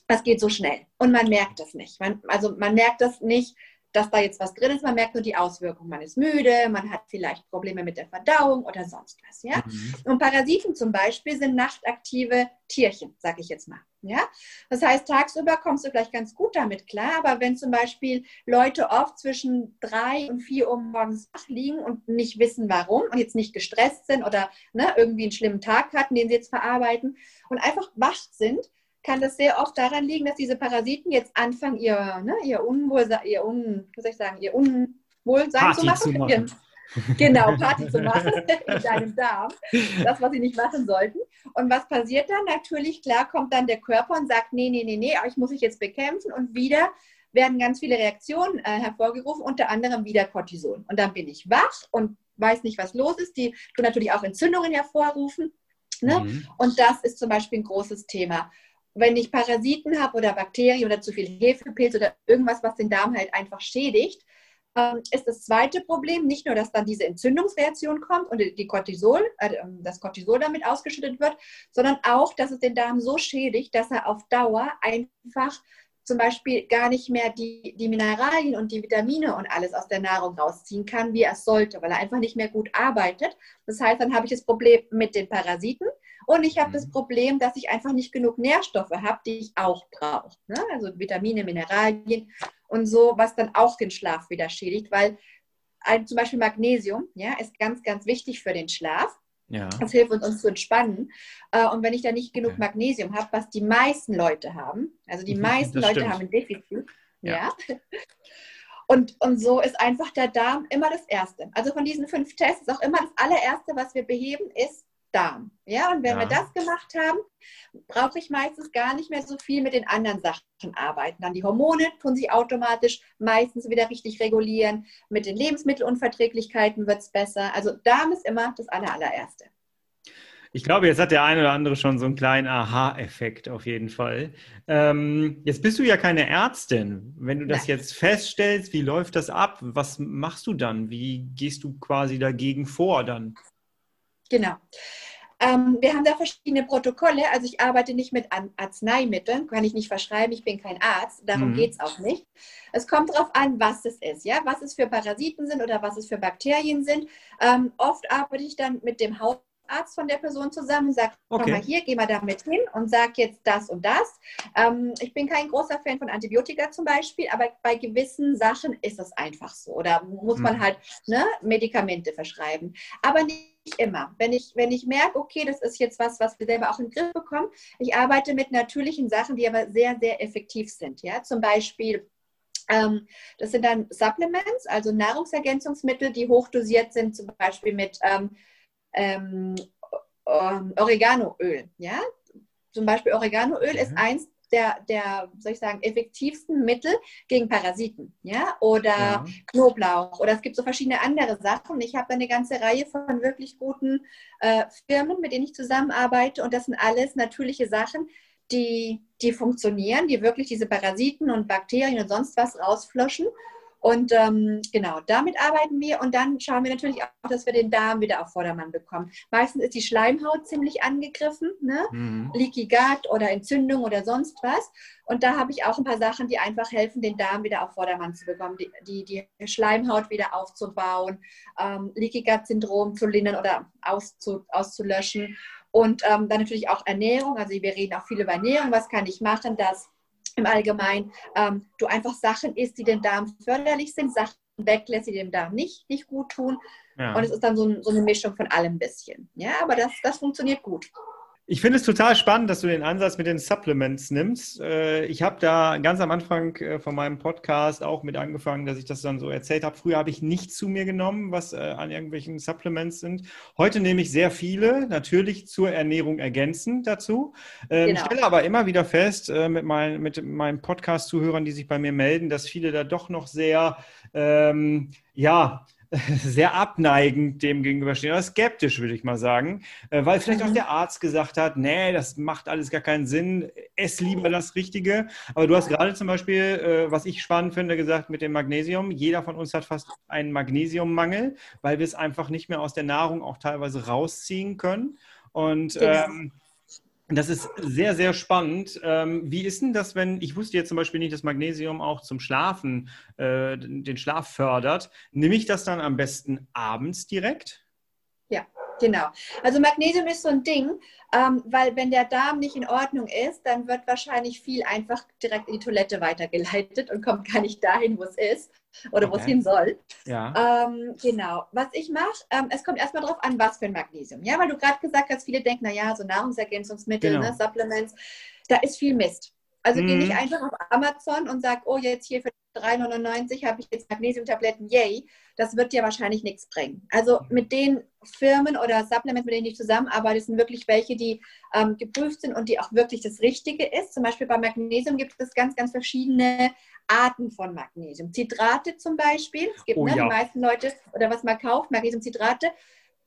das geht so schnell und man merkt das nicht. Man, also man merkt das nicht, dass da jetzt was drin ist, man merkt nur die Auswirkungen. Man ist müde, man hat vielleicht Probleme mit der Verdauung oder sonst was. Ja? Mhm. Und Parasiten zum Beispiel sind nachtaktive Tierchen, sage ich jetzt mal. Ja? Das heißt, tagsüber kommst du gleich ganz gut damit klar, aber wenn zum Beispiel Leute oft zwischen drei und vier Uhr morgens wach liegen und nicht wissen, warum und jetzt nicht gestresst sind oder ne, irgendwie einen schlimmen Tag hatten, den sie jetzt verarbeiten und einfach wach sind, kann das sehr oft daran liegen, dass diese Parasiten jetzt anfangen, ihr, ne, ihr Unwohlsein, ihr Un, was soll ich sagen, ihr Unwohlsein zu machen, zu machen. genau, Party zu machen in deinem Darm. Das, was sie nicht machen sollten. Und was passiert dann? Natürlich, klar, kommt dann der Körper und sagt, nee, nee, nee, nee, ich muss mich jetzt bekämpfen. Und wieder werden ganz viele Reaktionen äh, hervorgerufen, unter anderem wieder Cortison. Und dann bin ich wach und weiß nicht, was los ist. Die tun natürlich auch Entzündungen hervorrufen. Ne? Mhm. Und das ist zum Beispiel ein großes Thema. Wenn ich Parasiten habe oder Bakterien oder zu viel Hefepilz oder irgendwas, was den Darm halt einfach schädigt, ähm, ist das zweite Problem nicht nur, dass dann diese Entzündungsreaktion kommt und die Cortisol, äh, das Cortisol damit ausgeschüttet wird, sondern auch, dass es den Darm so schädigt, dass er auf Dauer einfach zum Beispiel gar nicht mehr die, die Mineralien und die Vitamine und alles aus der Nahrung rausziehen kann, wie er es sollte, weil er einfach nicht mehr gut arbeitet. Das heißt, dann habe ich das Problem mit den Parasiten und ich habe mhm. das Problem, dass ich einfach nicht genug Nährstoffe habe, die ich auch brauche. Ne? Also Vitamine, Mineralien und so, was dann auch den Schlaf wieder schädigt, weil ein, zum Beispiel Magnesium ja, ist ganz, ganz wichtig für den Schlaf. Ja. Das hilft uns, uns zu entspannen. Äh, und wenn ich da nicht genug okay. Magnesium habe, was die meisten Leute haben, also die mhm, meisten Leute haben ein Defizit, ja. ja. Und, und so ist einfach der Darm immer das Erste. Also von diesen fünf Tests ist auch immer das allererste, was wir beheben, ist Darm. Ja, und wenn ja. wir das gemacht haben, brauche ich meistens gar nicht mehr so viel mit den anderen Sachen arbeiten. Dann die Hormone tun sich automatisch meistens wieder richtig regulieren. Mit den Lebensmittelunverträglichkeiten wird es besser. Also Darm ist immer das aller, allererste. Ich glaube, jetzt hat der eine oder andere schon so einen kleinen Aha-Effekt auf jeden Fall. Ähm, jetzt bist du ja keine Ärztin. Wenn du das Nein. jetzt feststellst, wie läuft das ab? Was machst du dann? Wie gehst du quasi dagegen vor dann? Genau. Ähm, wir haben da verschiedene Protokolle. Also ich arbeite nicht mit Arzneimitteln, kann ich nicht verschreiben, ich bin kein Arzt, darum mhm. geht es auch nicht. Es kommt darauf an, was es ist, ja, was es für Parasiten sind oder was es für Bakterien sind. Ähm, oft arbeite ich dann mit dem Haut Arzt von der Person zusammen, sagt, okay. komm mal hier, geh mal damit hin und sag jetzt das und das. Ähm, ich bin kein großer Fan von Antibiotika zum Beispiel, aber bei gewissen Sachen ist es einfach so. Oder muss man mhm. halt ne, Medikamente verschreiben. Aber nicht immer. Wenn ich, wenn ich merke, okay, das ist jetzt was, was wir selber auch in den Griff bekommen, ich arbeite mit natürlichen Sachen, die aber sehr, sehr effektiv sind. Ja? Zum Beispiel ähm, das sind dann Supplements, also Nahrungsergänzungsmittel, die hochdosiert sind, zum Beispiel mit ähm, ähm, ähm, Oreganoöl. Ja? Zum Beispiel Oreganoöl mhm. ist eins der, der, soll ich sagen, effektivsten Mittel gegen Parasiten, ja, oder ja. Knoblauch, oder es gibt so verschiedene andere Sachen. Ich habe eine ganze Reihe von wirklich guten äh, Firmen, mit denen ich zusammenarbeite, und das sind alles natürliche Sachen, die, die funktionieren, die wirklich diese Parasiten und Bakterien und sonst was rausfloschen und ähm, genau, damit arbeiten wir und dann schauen wir natürlich auch, dass wir den Darm wieder auf Vordermann bekommen. Meistens ist die Schleimhaut ziemlich angegriffen, ne? Mhm. Leaky Gut oder Entzündung oder sonst was. Und da habe ich auch ein paar Sachen, die einfach helfen, den Darm wieder auf Vordermann zu bekommen, die, die, die Schleimhaut wieder aufzubauen, ähm, Leaky Gut Syndrom zu lindern oder auszu, auszulöschen. Und ähm, dann natürlich auch Ernährung. Also wir reden auch viel über Ernährung. Was kann ich machen, dass im Allgemeinen ähm, du einfach Sachen isst, die dem Darm förderlich sind, Sachen weglässt, die dem Darm nicht, nicht gut tun. Ja. Und es ist dann so, so, eine Mischung von allem ein bisschen. Ja, aber das, das funktioniert gut. Ich finde es total spannend, dass du den Ansatz mit den Supplements nimmst. Äh, ich habe da ganz am Anfang äh, von meinem Podcast auch mit angefangen, dass ich das dann so erzählt habe. Früher habe ich nichts zu mir genommen, was äh, an irgendwelchen Supplements sind. Heute nehme ich sehr viele, natürlich zur Ernährung ergänzend dazu. Ähm, genau. Ich stelle aber immer wieder fest mit, mein, mit meinen Podcast-Zuhörern, die sich bei mir melden, dass viele da doch noch sehr, ähm, ja, sehr abneigend dem gegenüberstehen, oder skeptisch, würde ich mal sagen, äh, weil vielleicht auch mhm. der Arzt gesagt hat, nee, das macht alles gar keinen Sinn, ess lieber das Richtige. Aber du hast gerade zum Beispiel, äh, was ich spannend finde, gesagt mit dem Magnesium. Jeder von uns hat fast einen Magnesiummangel, weil wir es einfach nicht mehr aus der Nahrung auch teilweise rausziehen können. Und ähm, das ist sehr, sehr spannend. Ähm, wie ist denn das, wenn, ich wusste jetzt zum Beispiel nicht, dass Magnesium auch zum Schlafen, äh, den Schlaf fördert. Nehme ich das dann am besten abends direkt? Genau. Also Magnesium ist so ein Ding, ähm, weil wenn der Darm nicht in Ordnung ist, dann wird wahrscheinlich viel einfach direkt in die Toilette weitergeleitet und kommt gar nicht dahin, wo es ist oder okay. wo es hin soll. Ja. Ähm, genau. Was ich mache, ähm, es kommt erstmal darauf an, was für ein Magnesium. Ja, weil du gerade gesagt hast, viele denken, naja, so Nahrungsergänzungsmittel, genau. ne, Supplements, da ist viel Mist. Also mhm. geh nicht einfach auf Amazon und sag, oh, jetzt hier für 3,99 habe ich jetzt Magnesiumtabletten, yay. Das wird dir wahrscheinlich nichts bringen. Also mit den Firmen oder Supplements, mit denen ich zusammenarbeite, sind wirklich welche, die ähm, geprüft sind und die auch wirklich das Richtige ist. Zum Beispiel bei Magnesium gibt es ganz, ganz verschiedene Arten von Magnesium. Zitrate zum Beispiel. Es gibt oh, ne, ja. die meisten Leute, oder was man kauft, Magnesiumcitrate,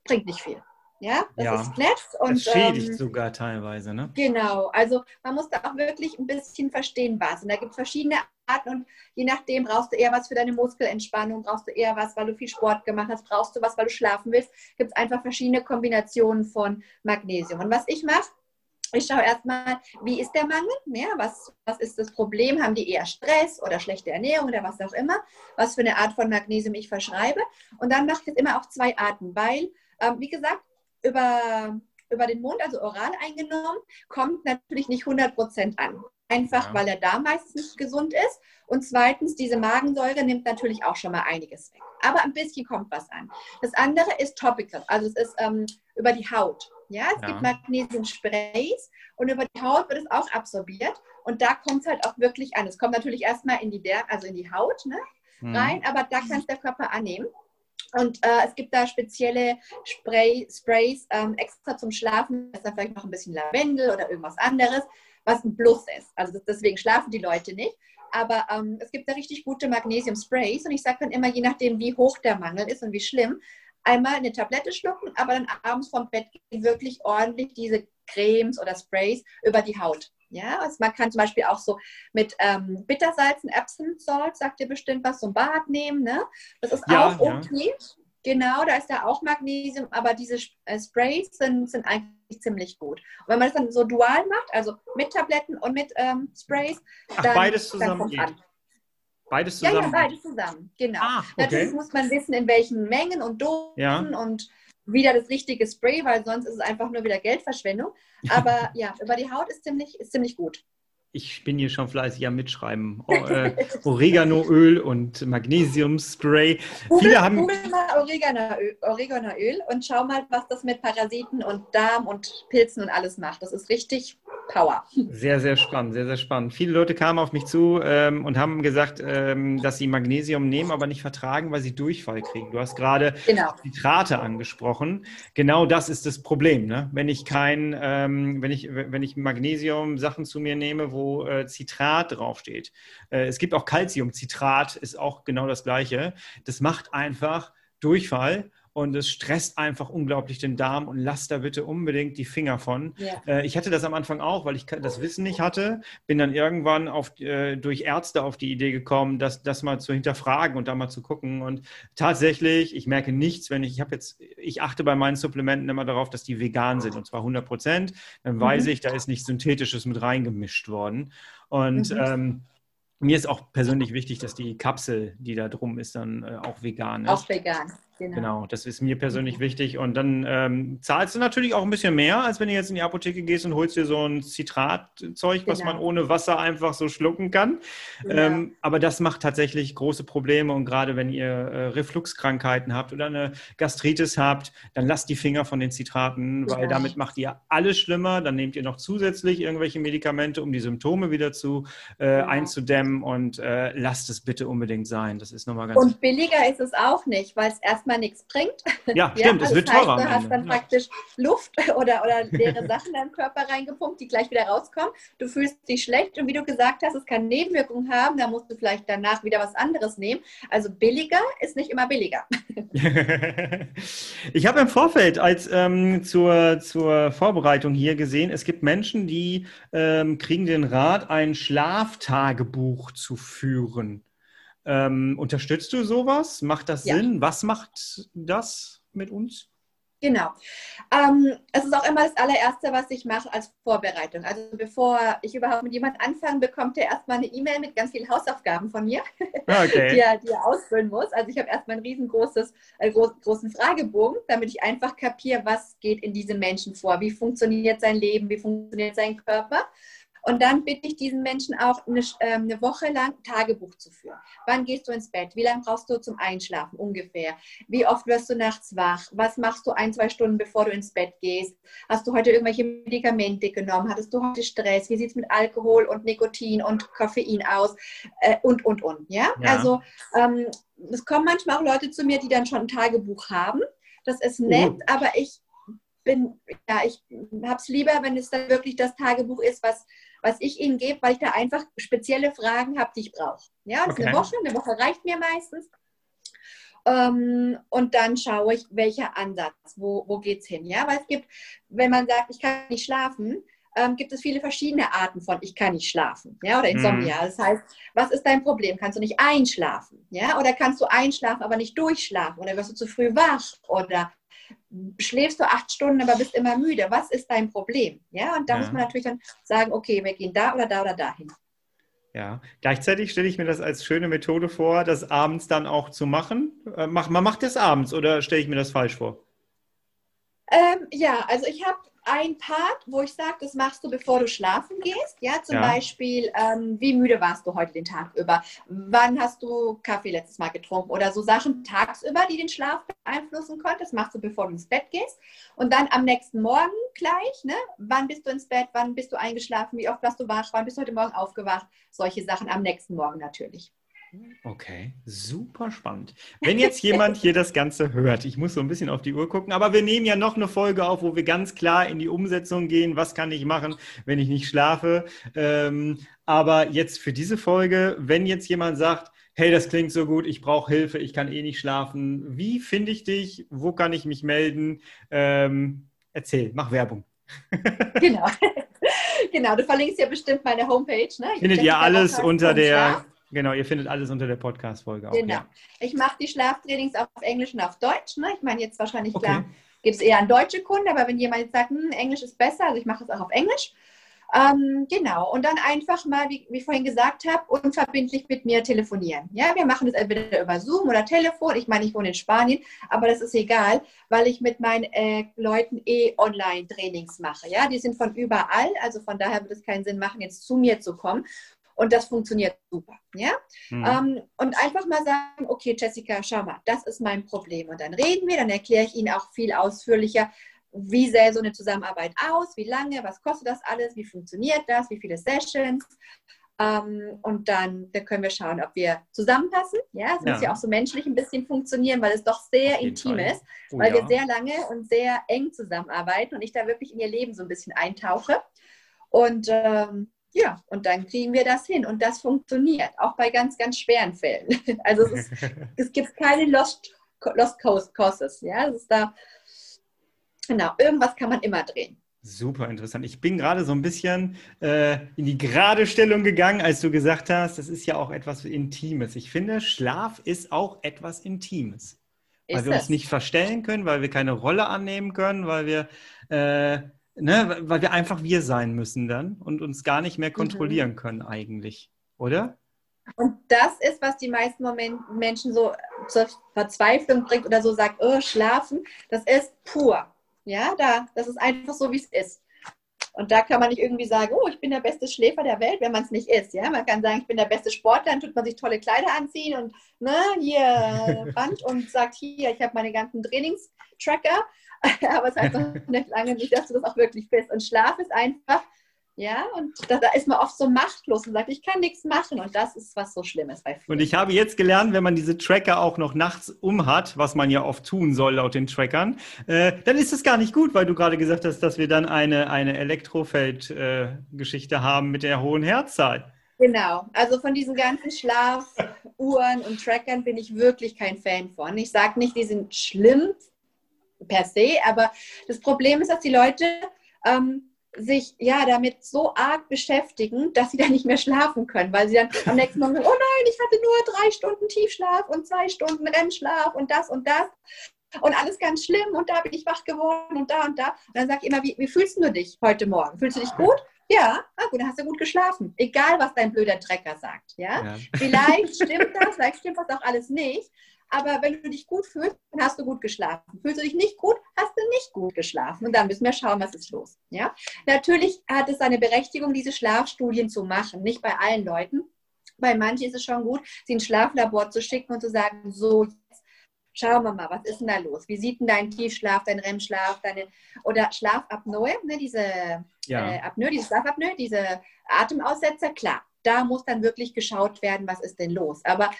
bringt nicht viel. Ja, das ja, ist nett. Und, das schädigt ähm, sogar teilweise, ne? Genau, also man muss da auch wirklich ein bisschen verstehen, was. Und da gibt es verschiedene Arten und je nachdem brauchst du eher was für deine Muskelentspannung, brauchst du eher was, weil du viel Sport gemacht hast, brauchst du was, weil du schlafen willst. Gibt es einfach verschiedene Kombinationen von Magnesium. Und was ich mache, ich schaue erstmal, wie ist der Mangel? Ja, was, was ist das Problem? Haben die eher Stress oder schlechte Ernährung oder was auch immer? Was für eine Art von Magnesium ich verschreibe? Und dann mache ich jetzt immer auch zwei Arten, weil, ähm, wie gesagt, über, über den Mund, also oral eingenommen, kommt natürlich nicht 100% an. Einfach, ja. weil der Darm meistens nicht gesund ist. Und zweitens, diese Magensäure nimmt natürlich auch schon mal einiges weg. Aber ein bisschen kommt was an. Das andere ist topical, also es ist ähm, über die Haut. Ja, es ja. gibt Magnesium-Sprays und über die Haut wird es auch absorbiert. Und da kommt es halt auch wirklich an. Es kommt natürlich erstmal in die, Der also in die Haut ne, mhm. rein, aber da kann es der Körper annehmen. Und äh, es gibt da spezielle Spray, Sprays ähm, extra zum Schlafen. Da ist dann vielleicht noch ein bisschen Lavendel oder irgendwas anderes, was ein Plus ist. Also deswegen schlafen die Leute nicht. Aber ähm, es gibt da richtig gute Magnesium-Sprays. Und ich sage dann immer, je nachdem, wie hoch der Mangel ist und wie schlimm, einmal eine Tablette schlucken, aber dann abends vom Bett gehen wirklich ordentlich diese Cremes oder Sprays über die Haut. Ja, also man kann zum Beispiel auch so mit ähm, Bittersalzen, Epsom Salt, sagt ihr bestimmt was, so ein Bad nehmen. Ne? Das ist ja, auch okay. Ja. Genau, da ist ja auch Magnesium, aber diese äh, Sprays sind, sind eigentlich ziemlich gut. Und wenn man das dann so dual macht, also mit Tabletten und mit ähm, Sprays, Ach, dann, beides zusammen geht. An. Beides zusammen? Ja, ja, beides zusammen, genau. Ah, okay. Natürlich muss man wissen, in welchen Mengen und Dosen ja. und wieder das richtige Spray, weil sonst ist es einfach nur wieder Geldverschwendung. Aber ja, über die Haut ist ziemlich, ist ziemlich gut ich bin hier schon fleißig am Mitschreiben. Äh, Oreganoöl und Magnesiumspray. Viele haben. Google mal Oreganoöl, Oreganoöl und schau mal, was das mit Parasiten und Darm und Pilzen und alles macht. Das ist richtig Power. Sehr, sehr spannend, sehr, sehr spannend. Viele Leute kamen auf mich zu ähm, und haben gesagt, ähm, dass sie Magnesium nehmen, aber nicht vertragen, weil sie Durchfall kriegen. Du hast gerade genau. Nitrate angesprochen. Genau das ist das Problem. Ne? Wenn ich kein, ähm, wenn ich, wenn ich Magnesium Sachen zu mir nehme, wo äh, Citrat draufsteht. Äh, es gibt auch Calciumcitrat, ist auch genau das Gleiche. Das macht einfach Durchfall und es stresst einfach unglaublich den Darm und lasst da bitte unbedingt die Finger von. Ja. Äh, ich hatte das am Anfang auch, weil ich das Wissen nicht hatte, bin dann irgendwann auf, äh, durch Ärzte auf die Idee gekommen, das, das mal zu hinterfragen und da mal zu gucken. Und tatsächlich, ich merke nichts, wenn ich, ich habe jetzt, ich achte bei meinen Supplementen immer darauf, dass die vegan sind und zwar 100 Prozent. Dann weiß mhm. ich, da ist nichts Synthetisches mit reingemischt worden. Und mhm. ähm, mir ist auch persönlich wichtig, dass die Kapsel, die da drum ist, dann äh, auch vegan ist. Auch vegan. Genau. genau. das ist mir persönlich wichtig. Und dann ähm, zahlst du natürlich auch ein bisschen mehr, als wenn du jetzt in die Apotheke gehst und holst dir so ein Zitratzeug, was genau. man ohne Wasser einfach so schlucken kann. Ja. Ähm, aber das macht tatsächlich große Probleme. Und gerade wenn ihr äh, Refluxkrankheiten habt oder eine Gastritis habt, dann lasst die Finger von den Zitraten, weil ja. damit macht ihr alles schlimmer. Dann nehmt ihr noch zusätzlich irgendwelche Medikamente, um die Symptome wieder zu äh, ja. einzudämmen. Und äh, lasst es bitte unbedingt sein. Das ist nochmal ganz Und billiger ist es auch nicht, weil es erstmal erstmal nichts bringt. Ja, stimmt, es wird heißt, teurer. Du hast dann ja. praktisch Luft oder, oder leere Sachen in deinen Körper reingepumpt, die gleich wieder rauskommen. Du fühlst dich schlecht und wie du gesagt hast, es kann Nebenwirkungen haben, da musst du vielleicht danach wieder was anderes nehmen. Also billiger ist nicht immer billiger. ich habe im Vorfeld als ähm, zur, zur Vorbereitung hier gesehen, es gibt Menschen, die ähm, kriegen den Rat, ein Schlaftagebuch zu führen. Ähm, unterstützt du sowas? Macht das ja. Sinn? Was macht das mit uns? Genau. Ähm, es ist auch immer das allererste, was ich mache als Vorbereitung. Also bevor ich überhaupt mit jemandem anfange, bekommt er erstmal eine E-Mail mit ganz vielen Hausaufgaben von mir, ah, okay. die, er, die, er, ausfüllen muss. Also ich habe erstmal einen riesengroßen äh, groß, großen Fragebogen, damit ich einfach kapiere, was geht in diesem Menschen vor, wie funktioniert sein Leben, wie funktioniert sein Körper. Und dann bitte ich diesen Menschen auch eine, äh, eine Woche lang Tagebuch zu führen. Wann gehst du ins Bett? Wie lange brauchst du zum Einschlafen ungefähr? Wie oft wirst du nachts wach? Was machst du ein, zwei Stunden, bevor du ins Bett gehst? Hast du heute irgendwelche Medikamente genommen? Hattest du heute Stress? Wie sieht es mit Alkohol und Nikotin und Koffein aus? Äh, und, und, und. Ja, ja. also ähm, es kommen manchmal auch Leute zu mir, die dann schon ein Tagebuch haben. Das ist nett, mhm. aber ich bin, ja, ich habe es lieber, wenn es dann wirklich das Tagebuch ist, was, was ich ihnen gebe, weil ich da einfach spezielle Fragen habe, die ich brauche. Ja, okay. eine Woche, eine Woche reicht mir meistens. Ähm, und dann schaue ich, welcher Ansatz, wo, wo geht es hin. Ja, weil es gibt, wenn man sagt, ich kann nicht schlafen, ähm, gibt es viele verschiedene Arten von ich kann nicht schlafen, ja, oder Insomnia. Mhm. Das heißt, was ist dein Problem? Kannst du nicht einschlafen, ja, oder kannst du einschlafen, aber nicht durchschlafen, oder wirst du zu früh wach, oder schläfst du acht Stunden, aber bist immer müde. Was ist dein Problem? Ja, und da ja. muss man natürlich dann sagen, okay, wir gehen da oder da oder dahin. Ja, gleichzeitig stelle ich mir das als schöne Methode vor, das abends dann auch zu machen. Äh, man macht das abends oder stelle ich mir das falsch vor? Ähm, ja, also ich habe ein Part, wo ich sage, das machst du, bevor du schlafen gehst. Ja, zum ja. Beispiel, ähm, wie müde warst du heute den Tag über? Wann hast du Kaffee letztes Mal getrunken? Oder so Sachen tagsüber, die den Schlaf beeinflussen können. Das machst du, bevor du ins Bett gehst. Und dann am nächsten Morgen gleich, ne? Wann bist du ins Bett? Wann bist du eingeschlafen? Wie oft warst du wach? Wann bist du heute Morgen aufgewacht? Solche Sachen am nächsten Morgen natürlich. Okay, super spannend. Wenn jetzt jemand hier das Ganze hört, ich muss so ein bisschen auf die Uhr gucken, aber wir nehmen ja noch eine Folge auf, wo wir ganz klar in die Umsetzung gehen. Was kann ich machen, wenn ich nicht schlafe? Ähm, aber jetzt für diese Folge, wenn jetzt jemand sagt, hey, das klingt so gut, ich brauche Hilfe, ich kann eh nicht schlafen. Wie finde ich dich? Wo kann ich mich melden? Ähm, erzähl, mach Werbung. genau. genau, du verlinkst ja bestimmt meine Homepage. Ne? Findet ihr alles unter der, Genau, ihr findet alles unter der Podcast-Folge auch. Genau. Ja. Ich mache die Schlaftrainings auf Englisch und auf Deutsch. Ne? Ich meine, jetzt wahrscheinlich okay. klar, gibt es eher an deutsche Kunden, aber wenn jemand jetzt sagt, hm, Englisch ist besser, also ich mache es auch auf Englisch. Ähm, genau, und dann einfach mal, wie, wie ich vorhin gesagt habe, unverbindlich mit mir telefonieren. Ja, wir machen das entweder über Zoom oder Telefon. Ich meine, ich wohne in Spanien, aber das ist egal, weil ich mit meinen äh, Leuten eh Online-Trainings mache. Ja, die sind von überall, also von daher wird es keinen Sinn machen, jetzt zu mir zu kommen. Und das funktioniert super. Ja? Mhm. Ähm, und einfach mal sagen, okay, Jessica, schau mal, das ist mein Problem. Und dann reden wir, dann erkläre ich Ihnen auch viel ausführlicher, wie sähe so eine Zusammenarbeit aus, wie lange, was kostet das alles, wie funktioniert das, wie viele Sessions. Ähm, und dann, dann, können wir schauen, ob wir zusammenpassen. Ja, es ja. muss ja auch so menschlich ein bisschen funktionieren, weil es doch sehr intim Fall. ist, oh, weil ja. wir sehr lange und sehr eng zusammenarbeiten und ich da wirklich in ihr Leben so ein bisschen eintauche. Und ähm, ja, und dann kriegen wir das hin. Und das funktioniert, auch bei ganz, ganz schweren Fällen. Also es, ist, es gibt keine Lost, Lost Coast Courses. Ja, es ist da, genau, irgendwas kann man immer drehen. Super interessant. Ich bin gerade so ein bisschen äh, in die gerade Stellung gegangen, als du gesagt hast, das ist ja auch etwas Intimes. Ich finde, Schlaf ist auch etwas Intimes. Weil ist wir es? uns nicht verstellen können, weil wir keine Rolle annehmen können, weil wir äh, ne, weil wir einfach wir sein müssen dann und uns gar nicht mehr mhm. kontrollieren mhm. können eigentlich, oder? Und das ist, was die meisten Moment Menschen so zur Verzweiflung bringt oder so sagt, oh, schlafen, das ist pur. Ja, da, das ist einfach so, wie es ist. Und da kann man nicht irgendwie sagen, oh, ich bin der beste Schläfer der Welt, wenn man es nicht ist. Ja, man kann sagen, ich bin der beste Sportler, dann tut man sich tolle Kleider anziehen und ne, hier Band und sagt, hier, ich habe meine ganzen Trainingstracker. Aber es heißt noch nicht lange nicht, dass du das auch wirklich bist. Und Schlaf ist einfach, ja, und da, da, ist man oft so machtlos und sagt, ich kann nichts machen. Und das ist was so Schlimmes bei vielen. Und ich habe jetzt gelernt, wenn man diese Tracker auch noch nachts um hat, was man ja oft tun soll laut den Trackern, äh, dann ist es gar nicht gut, weil du gerade gesagt hast, dass wir dann eine, eine Elektrofeld-Geschichte äh, haben mit der hohen Herzzahl. Genau, also von diesen ganzen Schlafuhren und Trackern bin ich wirklich kein Fan von. Ich sage nicht, die sind schlimm, per se, aber das Problem ist, dass die Leute ähm, sich ja damit so arg beschäftigen, dass sie dann nicht mehr schlafen können, weil sie dann am nächsten Morgen sagen, oh nein, ich hatte nur drei Stunden Tiefschlaf und zwei Stunden Rennschlaf und das und das und alles ganz schlimm und da bin ich wach geworden und da und da. Und dann sage ich immer, wie, wie fühlst du dich heute Morgen? Fühlst du dich gut? Ja, ah, gut, dann hast du gut geschlafen. Egal, was dein blöder Trecker sagt. Ja? ja. Vielleicht stimmt das, vielleicht stimmt das auch alles nicht. Aber wenn du dich gut fühlst, dann hast du gut geschlafen. Fühlst du dich nicht gut, hast du nicht gut geschlafen. Und dann müssen wir schauen, was ist los. Ja? Natürlich hat es eine Berechtigung, diese Schlafstudien zu machen. Nicht bei allen Leuten. Bei manchen ist es schon gut, sie ins Schlaflabor zu schicken und zu sagen, so, jetzt schauen wir mal, was ist denn da los? Wie sieht denn dein Tiefschlaf, dein REM-Schlaf, deine, oder Schlafapnoe, ne, diese ja. äh, Apnoe, diese Schlafapnoe, diese Atemaussetzer, klar, da muss dann wirklich geschaut werden, was ist denn los. Aber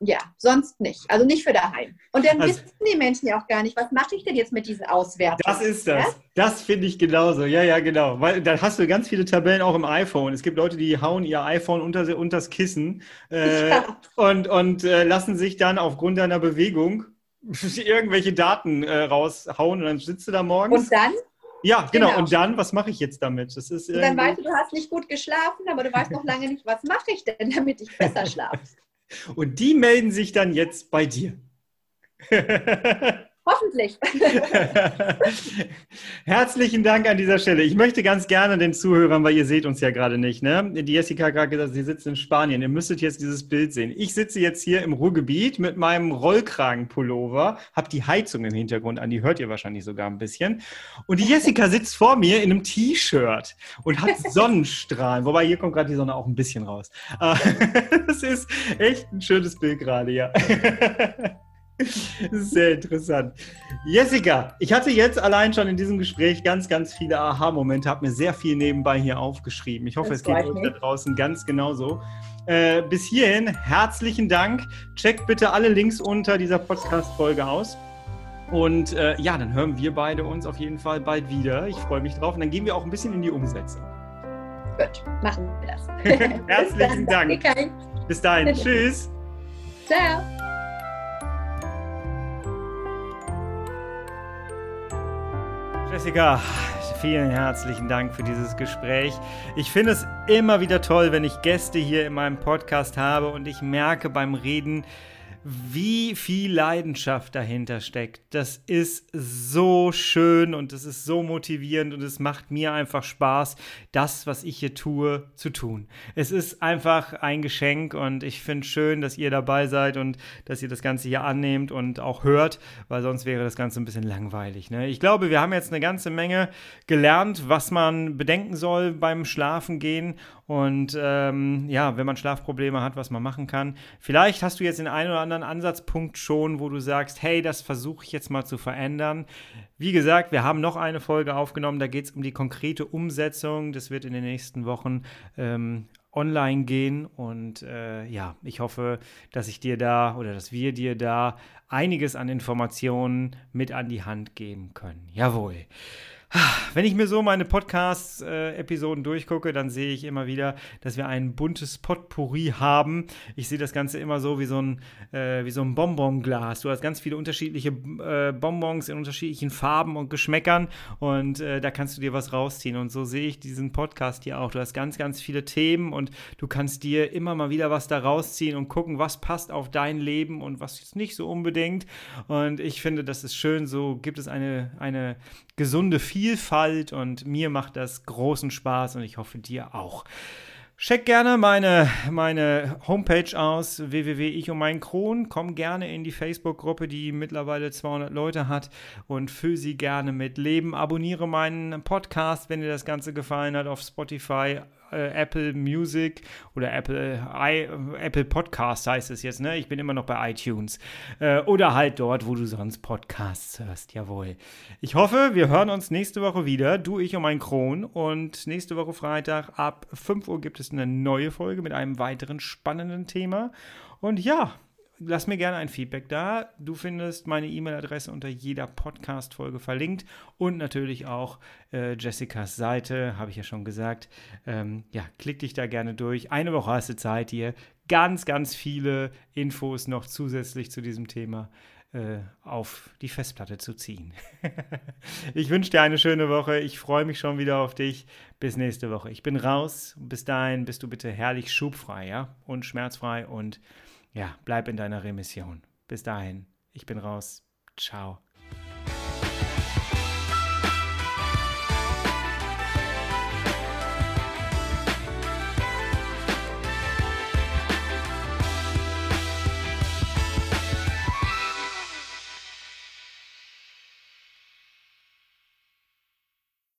ja, sonst nicht. Also nicht für daheim. Und dann also, wissen die Menschen ja auch gar nicht, was mache ich denn jetzt mit diesen Auswertungen? Das ist das. Ja? Das finde ich genauso. Ja, ja, genau. Weil da hast du ganz viele Tabellen auch im iPhone. Es gibt Leute, die hauen ihr iPhone unter, das Kissen äh, ja. und, und äh, lassen sich dann aufgrund deiner Bewegung irgendwelche Daten äh, raushauen und dann sitzt du da morgens. Und dann? Ja, genau. genau. Und dann, was mache ich jetzt damit? Das ist und dann weißt du, du hast nicht gut geschlafen, aber du weißt noch lange nicht, was mache ich denn, damit ich besser schlafe. Und die melden sich dann jetzt bei dir. Hoffentlich. Herzlichen Dank an dieser Stelle. Ich möchte ganz gerne den Zuhörern, weil ihr seht uns ja gerade nicht, ne? Die Jessica hat gerade gesagt, sie sitzt in Spanien. Ihr müsstet jetzt dieses Bild sehen. Ich sitze jetzt hier im Ruhrgebiet mit meinem Rollkragenpullover, habe die Heizung im Hintergrund an, die hört ihr wahrscheinlich sogar ein bisschen. Und die Jessica sitzt vor mir in einem T-Shirt und hat Sonnenstrahlen. Wobei hier kommt gerade die Sonne auch ein bisschen raus. Das ist echt ein schönes Bild gerade, ja. Sehr interessant. Jessica, ich hatte jetzt allein schon in diesem Gespräch ganz, ganz viele Aha-Momente, habe mir sehr viel nebenbei hier aufgeschrieben. Ich hoffe, das es geht euch da draußen ganz genauso. Äh, bis hierhin herzlichen Dank. Checkt bitte alle Links unter dieser Podcast-Folge aus. Und äh, ja, dann hören wir beide uns auf jeden Fall bald wieder. Ich freue mich drauf. Und dann gehen wir auch ein bisschen in die Umsetzung. Gut, machen wir das. Herzlichen Dank. Bis dahin. Tschüss. Ciao. Jessica, vielen herzlichen Dank für dieses Gespräch. Ich finde es immer wieder toll, wenn ich Gäste hier in meinem Podcast habe und ich merke beim Reden, wie viel Leidenschaft dahinter steckt. Das ist so schön und es ist so motivierend und es macht mir einfach Spaß, das, was ich hier tue, zu tun. Es ist einfach ein Geschenk und ich finde schön, dass ihr dabei seid und dass ihr das Ganze hier annehmt und auch hört, weil sonst wäre das Ganze ein bisschen langweilig. Ne? Ich glaube, wir haben jetzt eine ganze Menge gelernt, was man bedenken soll beim Schlafen gehen und ähm, ja, wenn man Schlafprobleme hat, was man machen kann. Vielleicht hast du jetzt den einen oder anderen Ansatzpunkt schon, wo du sagst, hey, das versuche ich jetzt mal zu verändern. Wie gesagt, wir haben noch eine Folge aufgenommen, da geht es um die konkrete Umsetzung. Das wird in den nächsten Wochen ähm, online gehen. Und äh, ja, ich hoffe, dass ich dir da oder dass wir dir da einiges an Informationen mit an die Hand geben können. Jawohl. Wenn ich mir so meine Podcast-Episoden durchgucke, dann sehe ich immer wieder, dass wir ein buntes Potpourri haben. Ich sehe das Ganze immer so wie so ein, äh, wie so ein Bonbonglas. Du hast ganz viele unterschiedliche äh, Bonbons in unterschiedlichen Farben und Geschmäckern und äh, da kannst du dir was rausziehen. Und so sehe ich diesen Podcast hier auch. Du hast ganz, ganz viele Themen und du kannst dir immer mal wieder was da rausziehen und gucken, was passt auf dein Leben und was jetzt nicht so unbedingt. Und ich finde, das ist schön. So gibt es eine, eine gesunde Vielfalt und mir macht das großen Spaß und ich hoffe dir auch. Check gerne meine, meine Homepage aus, www.ich und mein Kron. Komm gerne in die Facebook-Gruppe, die mittlerweile 200 Leute hat und füll sie gerne mit Leben. Abonniere meinen Podcast, wenn dir das Ganze gefallen hat, auf Spotify, äh, Apple Music oder Apple, I, Apple Podcast heißt es jetzt, ne? Ich bin immer noch bei iTunes. Äh, oder halt dort, wo du sonst Podcasts hörst. Jawohl. Ich hoffe, wir hören uns nächste Woche wieder. Du, ich und mein Kron. Und nächste Woche Freitag ab 5 Uhr gibt es eine neue Folge mit einem weiteren spannenden Thema. Und ja, lass mir gerne ein Feedback da. Du findest meine E-Mail-Adresse unter jeder Podcast-Folge verlinkt und natürlich auch äh, Jessicas Seite, habe ich ja schon gesagt. Ähm, ja, klick dich da gerne durch. Eine Woche hast du Zeit, hier ganz, ganz viele Infos noch zusätzlich zu diesem Thema äh, auf die Festplatte zu ziehen. ich wünsche dir eine schöne Woche. Ich freue mich schon wieder auf dich. Bis nächste Woche. Ich bin raus. Bis dahin bist du bitte herrlich schubfrei, ja? Und schmerzfrei und ja, bleib in deiner Remission. Bis dahin, ich bin raus. Ciao.